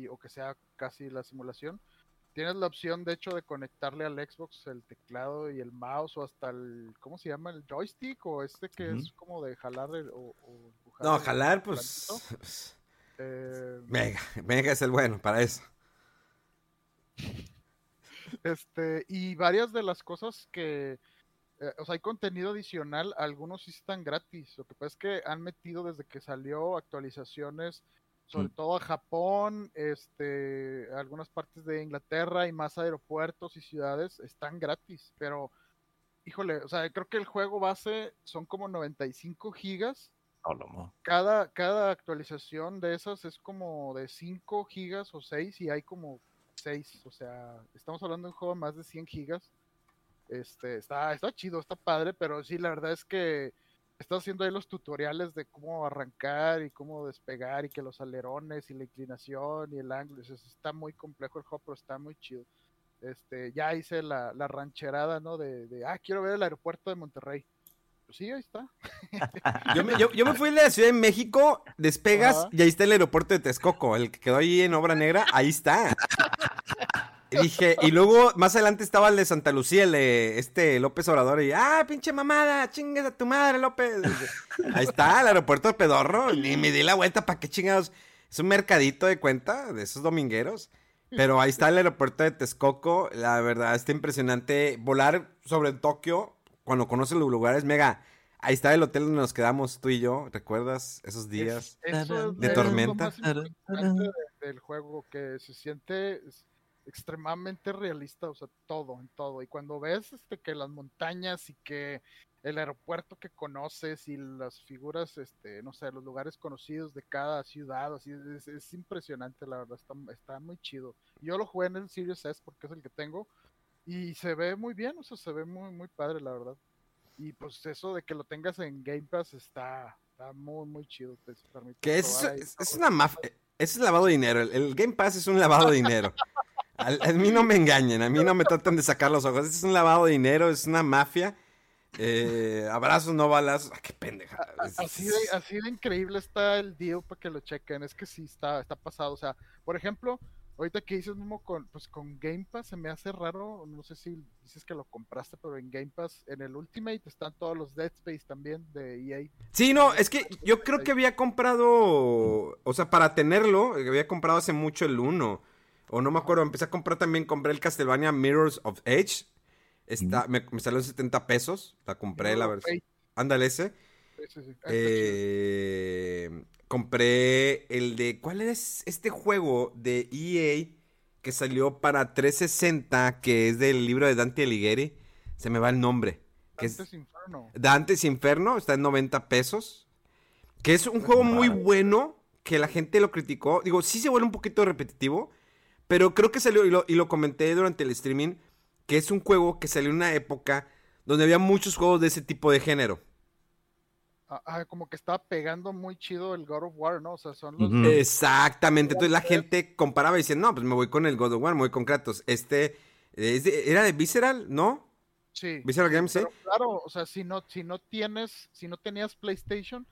o que sea casi la simulación. Tienes la opción, de hecho, de conectarle al Xbox el teclado y el mouse o hasta el, ¿cómo se llama? El joystick o este que es como de jalar o, No, jalar, pues... Eh, venga, venga es el bueno para eso. Este, y varias de las cosas que, eh, o sea, hay contenido adicional, algunos sí están gratis. Lo que pasa es que han metido desde que salió actualizaciones sobre mm. todo a Japón, este, algunas partes de Inglaterra y más aeropuertos y ciudades están gratis, pero híjole, o sea, creo que el juego base son como 95 gigas. no. Cada, cada actualización de esas es como de 5 gigas o 6 y hay como 6, o sea, estamos hablando de un juego de más de 100 gigas. Este, está, está chido, está padre, pero sí, la verdad es que estás haciendo ahí los tutoriales de cómo arrancar y cómo despegar y que los alerones y la inclinación y el ángulo. está muy complejo el juego, pero está muy chido. Este, ya hice la, la rancherada, ¿no? De, de, ah, quiero ver el aeropuerto de Monterrey. Pues sí, ahí está. yo, me, yo, me fui de la Ciudad de México, despegas y ahí está el aeropuerto de Texcoco, el que quedó ahí en Obra Negra, ahí está. Y dije, y luego más adelante estaba el de Santa Lucía, el de este López Obrador, y ah, pinche mamada, chingues a tu madre, López. Ahí está, el aeropuerto de Pedorro, y me di la vuelta para qué chingados. es un mercadito de cuenta de esos domingueros. Pero ahí está el aeropuerto de Texcoco. La verdad está impresionante. Volar sobre Tokio cuando conoces los lugares, mega. Ahí está el hotel donde nos quedamos tú y yo. ¿Recuerdas esos días? Es- eso De tormenta. lo más del juego, que se siente extremadamente realista, o sea, todo, en todo. Y cuando ves este, que las montañas y que el aeropuerto que conoces y las figuras, este, no sé, los lugares conocidos de cada ciudad, así, es, es impresionante, la verdad, está, está muy chido. Yo lo jugué en el Series S porque es el que tengo y se ve muy bien, o sea, se ve muy, muy padre, la verdad. Y pues eso de que lo tengas en Game Pass está, está muy, muy chido. Te permite Que es, es, una mafia. Es lavado de dinero. El, el Game Pass es un lavado de dinero. A mí no me engañen, a mí no me tratan de sacar los ojos. Es un lavado de dinero, es una mafia. Eh, abrazos, no balas. Ah, qué pendeja. Así de, así de increíble está el deal para que lo chequen. Es que sí está, está pasado. O sea, por ejemplo, ahorita que dices mismo con, pues con Game Pass, se me hace raro. No sé si dices que lo compraste, pero en Game Pass, en el Ultimate están todos los Dead Space también de EA. Sí, no, es que yo creo que había comprado, o sea, para tenerlo, había comprado hace mucho el 1. O no me acuerdo, empecé a comprar también, compré el Castlevania Mirrors of Age. Está, me, me salió en 70 pesos, la compré, la of versión. Ándale ese. Sí, sí. Ah. Eh, compré el de. ¿Cuál es este juego de EA que salió para 360? Que es del libro de Dante Alighieri. Se me va el nombre. Que es Dante's Inferno. Dante's Inferno. Está en 90 pesos. Que es un juego muy bueno. Que la gente lo criticó. Digo, sí se vuelve un poquito repetitivo. Pero creo que salió, y lo, y lo comenté durante el streaming. Que es un juego que salió en una época donde había muchos juegos de ese tipo de género. Ah, ah, como que estaba pegando muy chido el God of War, ¿no? O sea, son los. Exactamente. Entonces la gente comparaba y decía, no, pues me voy con el God of War, me voy con Kratos. Este, es de- era de Visceral, ¿no? Sí. Visceral Games, sí. Pero claro, o sea, si no, si no tienes, si no tenías PlayStation,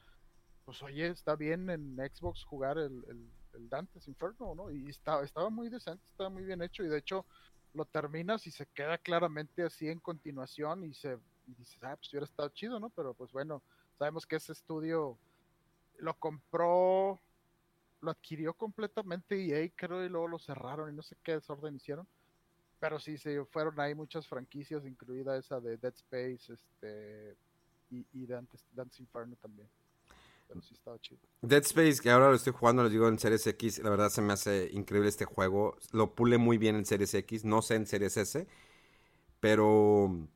pues oye, está bien en Xbox jugar el, el, el Dante's Inferno, ¿no? Y estaba, estaba muy decente, estaba muy bien hecho, y de hecho lo terminas y se queda claramente así en continuación, y se y dices, ah, pues hubiera estado chido, ¿no? Pero pues bueno, sabemos que ese estudio lo compró, lo adquirió completamente EA, creo, y luego lo cerraron, y no sé qué desorden hicieron. Pero sí, se fueron ahí muchas franquicias, incluida esa de Dead Space, este y, y Dante's, Dante's Inferno también. Pero sí estaba chido. Dead Space, que ahora lo estoy jugando, les digo en Series X, la verdad se me hace increíble este juego. Lo pule muy bien en Series X, no sé en Series S, pero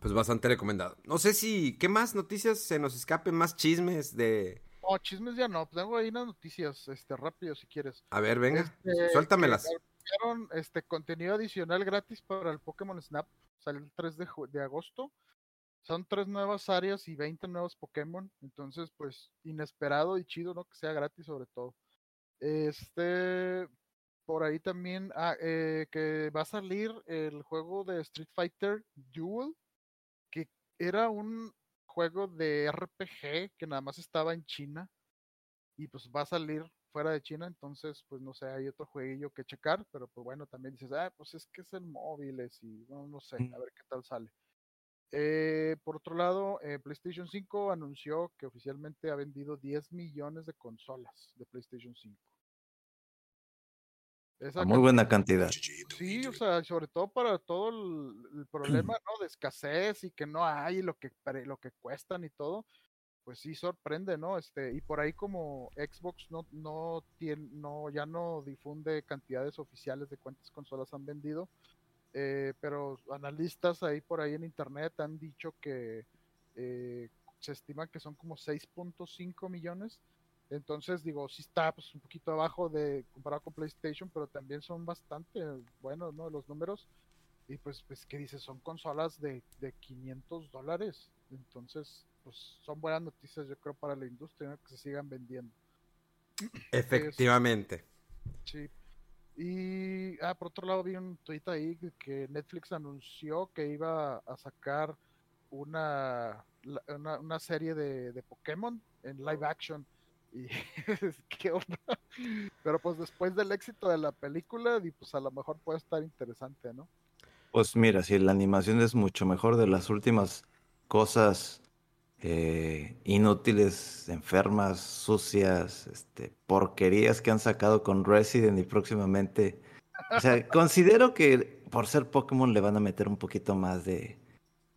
pues bastante recomendado. No sé si, ¿qué más noticias se nos escapen? Más chismes de... No, chismes ya no, tengo ahí unas noticias, este, rápido si quieres. A ver, venga, Este, suéltamelas. este contenido adicional gratis para el Pokémon Snap, sale el 3 de, ju- de agosto. Son tres nuevas áreas y 20 nuevos Pokémon, entonces pues inesperado y chido, ¿no? Que sea gratis sobre todo. Este, por ahí también, ah, eh, que va a salir el juego de Street Fighter Duel, que era un juego de RPG que nada más estaba en China y pues va a salir fuera de China, entonces pues no sé, hay otro jueguillo que checar, pero pues bueno, también dices, ah, pues es que es el móviles y no, no sé, a ver qué tal sale. Eh, por otro lado, eh, PlayStation 5 anunció que oficialmente ha vendido 10 millones de consolas de PlayStation 5. Esa muy buena cantidad. Sí, o sea, sobre todo para todo el, el problema, ¿no? De escasez y que no hay lo que lo que cuestan y todo, pues sí sorprende, ¿no? Este, y por ahí como Xbox no, no tiene, no, ya no difunde cantidades oficiales de cuántas consolas han vendido, eh, pero analistas ahí por ahí en internet han dicho que eh, se estima que son como 6.5 millones. Entonces, digo, sí está pues, un poquito abajo de comparado con PlayStation, pero también son bastante buenos, ¿no? Los números. Y pues, pues ¿qué dices? Son consolas de, de 500 dólares. Entonces, pues son buenas noticias, yo creo, para la industria, ¿no? Que se sigan vendiendo. Efectivamente. Sí. Y, ah, por otro lado, vi un tweet ahí que- que Netflix anunció que iba a sacar una, una, una serie de, de Pokémon en live action. Y, ¿qué onda? Pero pues después del éxito de la película, y pues a lo mejor puede estar interesante, ¿no? Pues mira, si la animación es mucho mejor de las últimas cosas eh, inútiles, enfermas, sucias, este, porquerías que han sacado con Resident y próximamente. O sea, considero que por ser Pokémon le van a meter un poquito más de,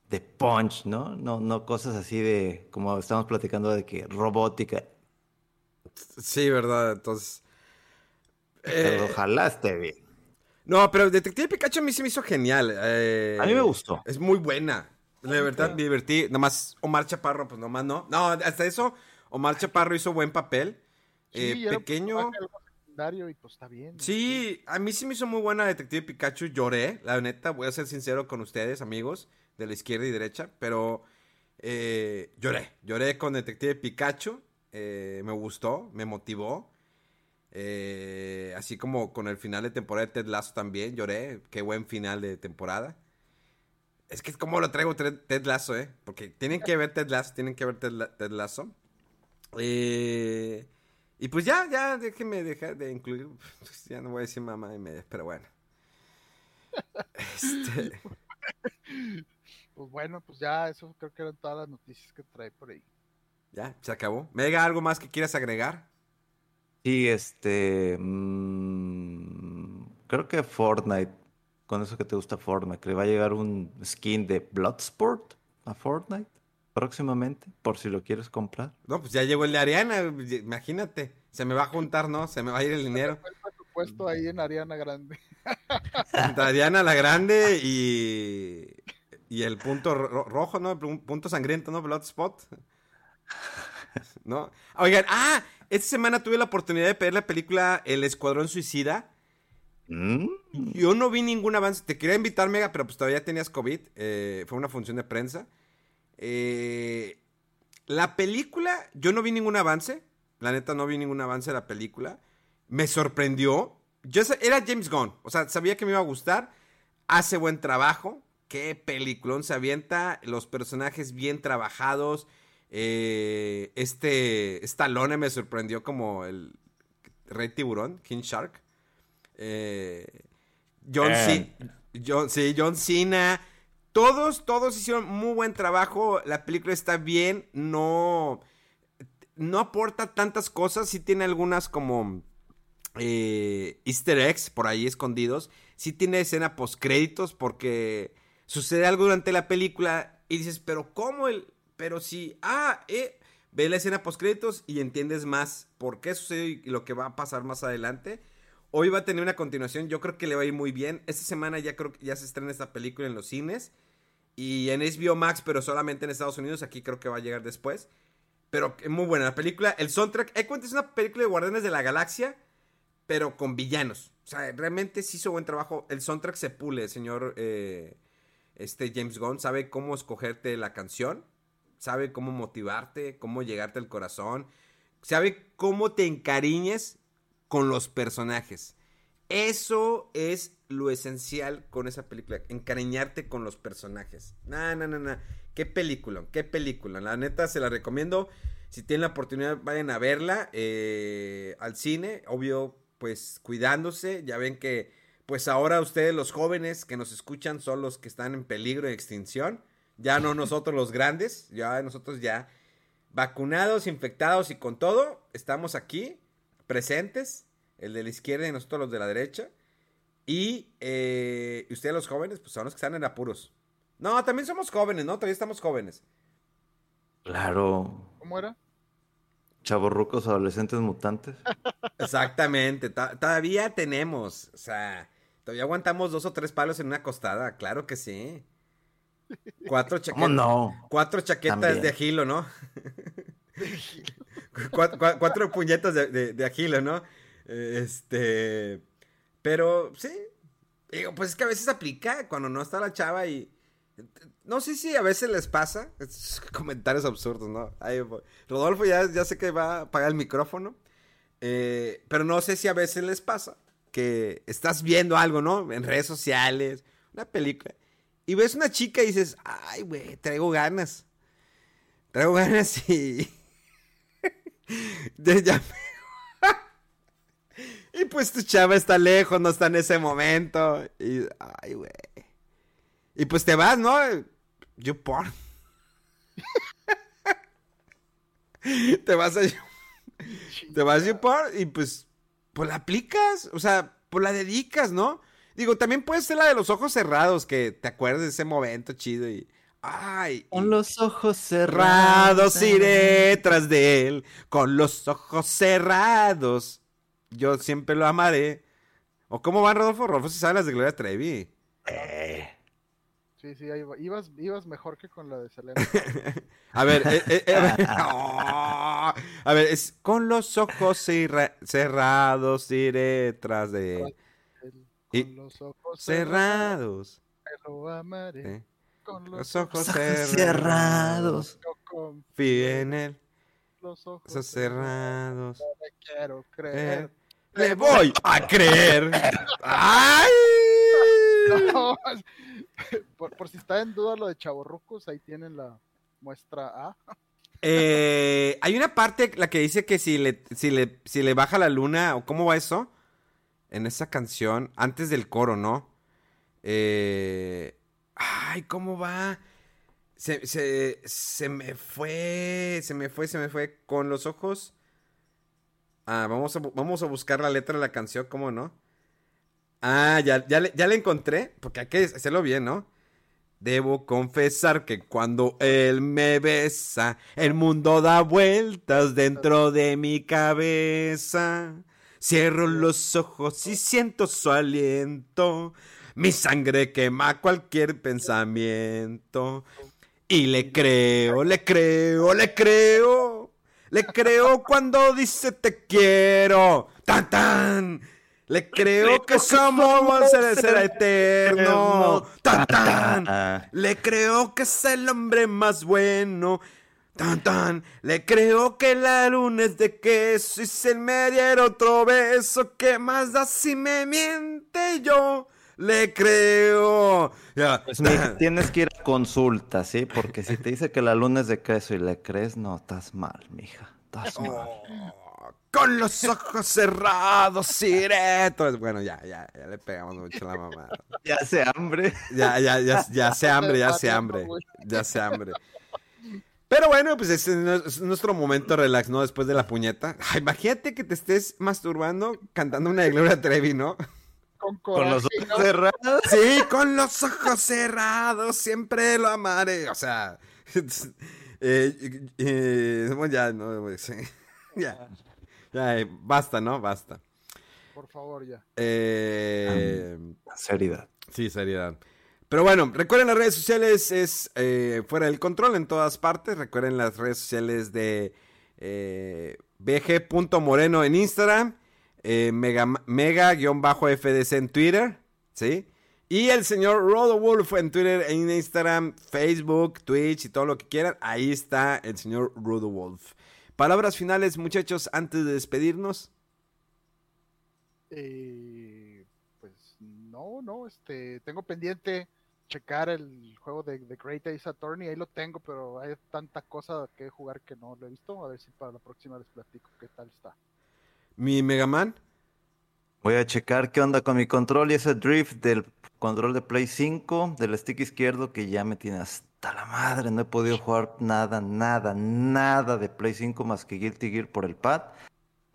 de punch, ¿no? ¿no? No cosas así de, como estamos platicando, de que robótica. Sí, ¿verdad? Entonces... Pero eh, ojalá esté bien. No, pero Detective Pikachu a mí se me hizo genial. Eh, a mí me gustó. Es muy buena. La verdad, me divertí. Nomás Omar Chaparro, pues nomás no. No, hasta eso, Omar Chaparro hizo buen papel. Sí, eh, pequeño. Y pues está bien. Sí, a mí sí me hizo muy buena Detective Pikachu. Lloré, la neta, voy a ser sincero con ustedes, amigos, de la izquierda y derecha. Pero eh, lloré. Lloré con Detective Pikachu. Eh, me gustó, me motivó. así como con el final de temporada de Ted Lasso también lloré. Qué buen final de temporada. Es que es como lo traigo Ted Lasso, ¿eh? Porque tienen que ver Ted Lasso, tienen que ver Ted, Lasso. Eh, y pues ya, ya, déjenme dejar de incluir. Ya no voy a decir mamá y media, pero bueno. Este. Pues bueno, pues ya, eso creo que eran todas las noticias que trae por ahí. Ya, se acabó. Mega, ¿algo más que quieras agregar? Sí, este. Mmm, creo que Fortnite con eso que te gusta Fortnite, que le va a llegar un skin de Bloodsport a Fortnite próximamente, por si lo quieres comprar. No, pues ya llegó el de Ariana, imagínate, se me va a juntar, ¿no? Se me va a ir el dinero. puesto ahí en Ariana Grande. Ariana la Grande y, y el punto rojo, ¿no? punto sangriento, ¿no? Bloodspot. ¿No? Oigan, ah, esta semana tuve la oportunidad de ver la película El Escuadrón Suicida. Mm. Yo no vi ningún avance. Te quería invitar, Mega, pero pues todavía tenías COVID. Eh, fue una función de prensa. Eh, la película, yo no vi ningún avance. La neta, no vi ningún avance de la película. Me sorprendió. Era James Gunn. O sea, sabía que me iba a gustar. Hace buen trabajo. Qué peliculón se avienta. Los personajes bien trabajados. Eh, este Stallone me sorprendió como el Rey Tiburón, King Shark. Eh, John, John, sí, John Cena. Todos, todos hicieron muy buen trabajo. La película está bien. No, no aporta tantas cosas. Sí tiene algunas como eh, easter eggs por ahí escondidos. Sí tiene escena post créditos porque sucede algo durante la película y dices, pero ¿cómo el...? Pero sí, ah, eh, ve la escena post créditos y entiendes más por qué sucedió y lo que va a pasar más adelante. Hoy va a tener una continuación, yo creo que le va a ir muy bien. Esta semana ya creo que ya se estrena esta película en los cines. Y en HBO Max, pero solamente en Estados Unidos. Aquí creo que va a llegar después. Pero muy buena la película. El soundtrack, eh, es una película de Guardianes de la Galaxia, pero con villanos. O sea, realmente sí hizo buen trabajo. El soundtrack se pule, señor eh, este James Gunn. Sabe cómo escogerte la canción. Sabe cómo motivarte, cómo llegarte al corazón. Sabe cómo te encariñes con los personajes. Eso es lo esencial con esa película, encariñarte con los personajes. No, no, no, no. Qué película, qué película. La neta se la recomiendo. Si tienen la oportunidad, vayan a verla eh, al cine. Obvio, pues cuidándose. Ya ven que, pues ahora ustedes, los jóvenes que nos escuchan, son los que están en peligro de extinción. Ya no nosotros los grandes, ya nosotros ya vacunados, infectados y con todo, estamos aquí presentes, el de la izquierda y nosotros los de la derecha. Y eh, ustedes los jóvenes, pues son los que están en apuros. No, también somos jóvenes, ¿no? Todavía estamos jóvenes. Claro. ¿Cómo era? Chavorrucos, adolescentes mutantes. Exactamente, todavía tenemos, o sea, todavía aguantamos dos o tres palos en una costada, claro que sí. Cuatro chaquetas. no? Cuatro chaquetas de agilo, ¿no? Cuatro, puñetas de, de, Agilo, ¿no? Este. Pero sí. Digo, pues es que a veces aplica cuando no está la chava y. No sé si a veces les pasa. comentarios absurdos, ¿no? Rodolfo ya, ya sé que va a apagar el micrófono. Eh, pero no sé si a veces les pasa que estás viendo algo, ¿no? En redes sociales, una película. Y ves una chica y dices, ay, güey, traigo ganas. Traigo ganas y, y pues tu chava está lejos, no está en ese momento. Y, ay, güey. Y pues te vas, ¿no? Porn. te vas a te vas a chupar y pues pues la aplicas, o sea, pues la dedicas, ¿no? Digo, también puede ser la de los ojos cerrados, que te acuerdas de ese momento chido y ay, Con los ojos cerrados. iré tras de él, con los ojos cerrados. Yo siempre lo amaré. ¿O cómo van Rodolfo? Rodolfo si sabe las de Gloria Trevi. Eh, Sí, sí, ahí va. ibas, ibas mejor que con la de Selena. A ver, eh, eh, eh, a ver, oh, a ver, es con los ojos cerra- cerrados iré tras de él. Con los ojos cerrados, Cerrados. lo amaré. Con los Los ojos ojos cerrados. cerrados. Yo confío Fío en él. los ojos Ojos cerrados. Me quiero Eh, creer. le voy a creer. ¡Ay! No, por, por si está en duda lo de chavorrucos, ahí tienen la muestra A. Eh, hay una parte, la que dice que si le, si le, si le baja la luna, o cómo va eso, en esa canción, antes del coro, ¿no? Eh, ay, ¿cómo va? Se, se, se me fue, se me fue, se me fue con los ojos. Ah, vamos a, vamos a buscar la letra de la canción, ¿cómo no? Ah, ya, ya, le, ya la encontré, porque hay que hacerlo bien, ¿no? Debo confesar que cuando él me besa, el mundo da vueltas dentro de mi cabeza. Cierro los ojos y siento su aliento. Mi sangre quema cualquier pensamiento. Y le creo, le creo, le creo. Le creo cuando dice te quiero. Tan tan. Le creo que su amor será, eterno. Tan tan. Le creo que es el hombre más bueno. Tan tan. Le creo que la luna es de queso y él me diera otro beso, ¿qué más da si me miente yo? Le creo. Ya. Pues tienes que ir a consulta, ¿sí? Porque si te dice que la luna es de queso y le crees, no, estás mal, mija. Estás mal. Oh, Con los ojos cerrados iré. Entonces, bueno, ya, ya, ya le pegamos mucho a la mamá. Ya hace hambre. Ya, ya, ya, ya sé hambre, ya sé hambre. Ya sé hambre. Pero bueno, pues es nu- es nuestro momento relax, ¿no? Después de la puñeta. Ay, imagínate que te estés masturbando cantando una de Gloria Trevi, ¿no? Con, Con los ojos ¿no? cerrados. Sí, con los ojos cerrados, siempre lo amaré. O sea, eh, eh, bueno, ya, no, sí. ya, ya, eh, basta, ¿no? Basta. Por favor, ya. Eh, Seriedad. Sí, seriedad. Pero bueno, recuerden las redes sociales, es eh, Fuera del Control en todas partes. Recuerden las redes sociales de eh, bg.moreno en Instagram, eh, mega, mega-fdc en Twitter, ¿sí? Y el señor Rodowolf en Twitter, en Instagram, Facebook, Twitch y todo lo que quieran. Ahí está el señor Rodowolf. Palabras finales, muchachos, antes de despedirnos. Eh, pues no, no, este, tengo pendiente checar el juego de The Great Ace Attorney, ahí lo tengo, pero hay tanta cosa que jugar que no lo he visto, a ver si para la próxima les platico qué tal está. Mi Megaman. Voy a checar qué onda con mi control y ese drift del control de Play 5, del stick izquierdo, que ya me tiene hasta la madre. No he podido jugar nada, nada, nada de Play 5 más que Guilty Gear por el pad.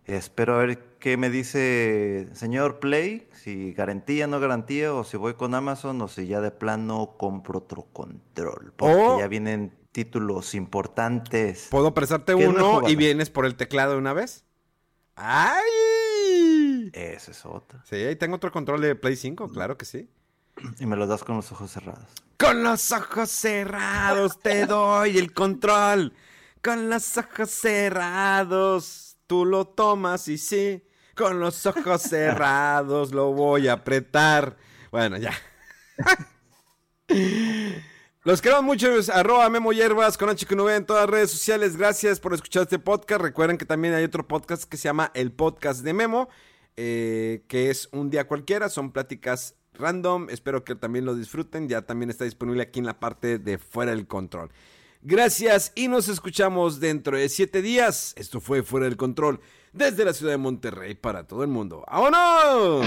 Espero a ver qué me dice señor Play, si garantía, no garantía, o si voy con Amazon, o si ya de plano compro otro control. Porque ya vienen títulos importantes. ¿Puedo prestarte ¿Qué no he uno y vienes por el teclado de una vez? ¡Ay! Esa es otra. Sí, ahí tengo otro control de Play 5, claro que sí. Y me los das con los ojos cerrados. Con los ojos cerrados te doy el control. Con los ojos cerrados tú lo tomas y sí. Con los ojos cerrados lo voy a apretar. Bueno, ya. Los queremos mucho, arroba Memo Hierbas con HQ9 en todas las redes sociales. Gracias por escuchar este podcast. Recuerden que también hay otro podcast que se llama El Podcast de Memo, eh, que es un día cualquiera, son pláticas random. Espero que también lo disfruten. Ya también está disponible aquí en la parte de Fuera del Control. Gracias y nos escuchamos dentro de siete días. Esto fue Fuera del Control desde la ciudad de Monterrey para todo el mundo. ¡Vámonos!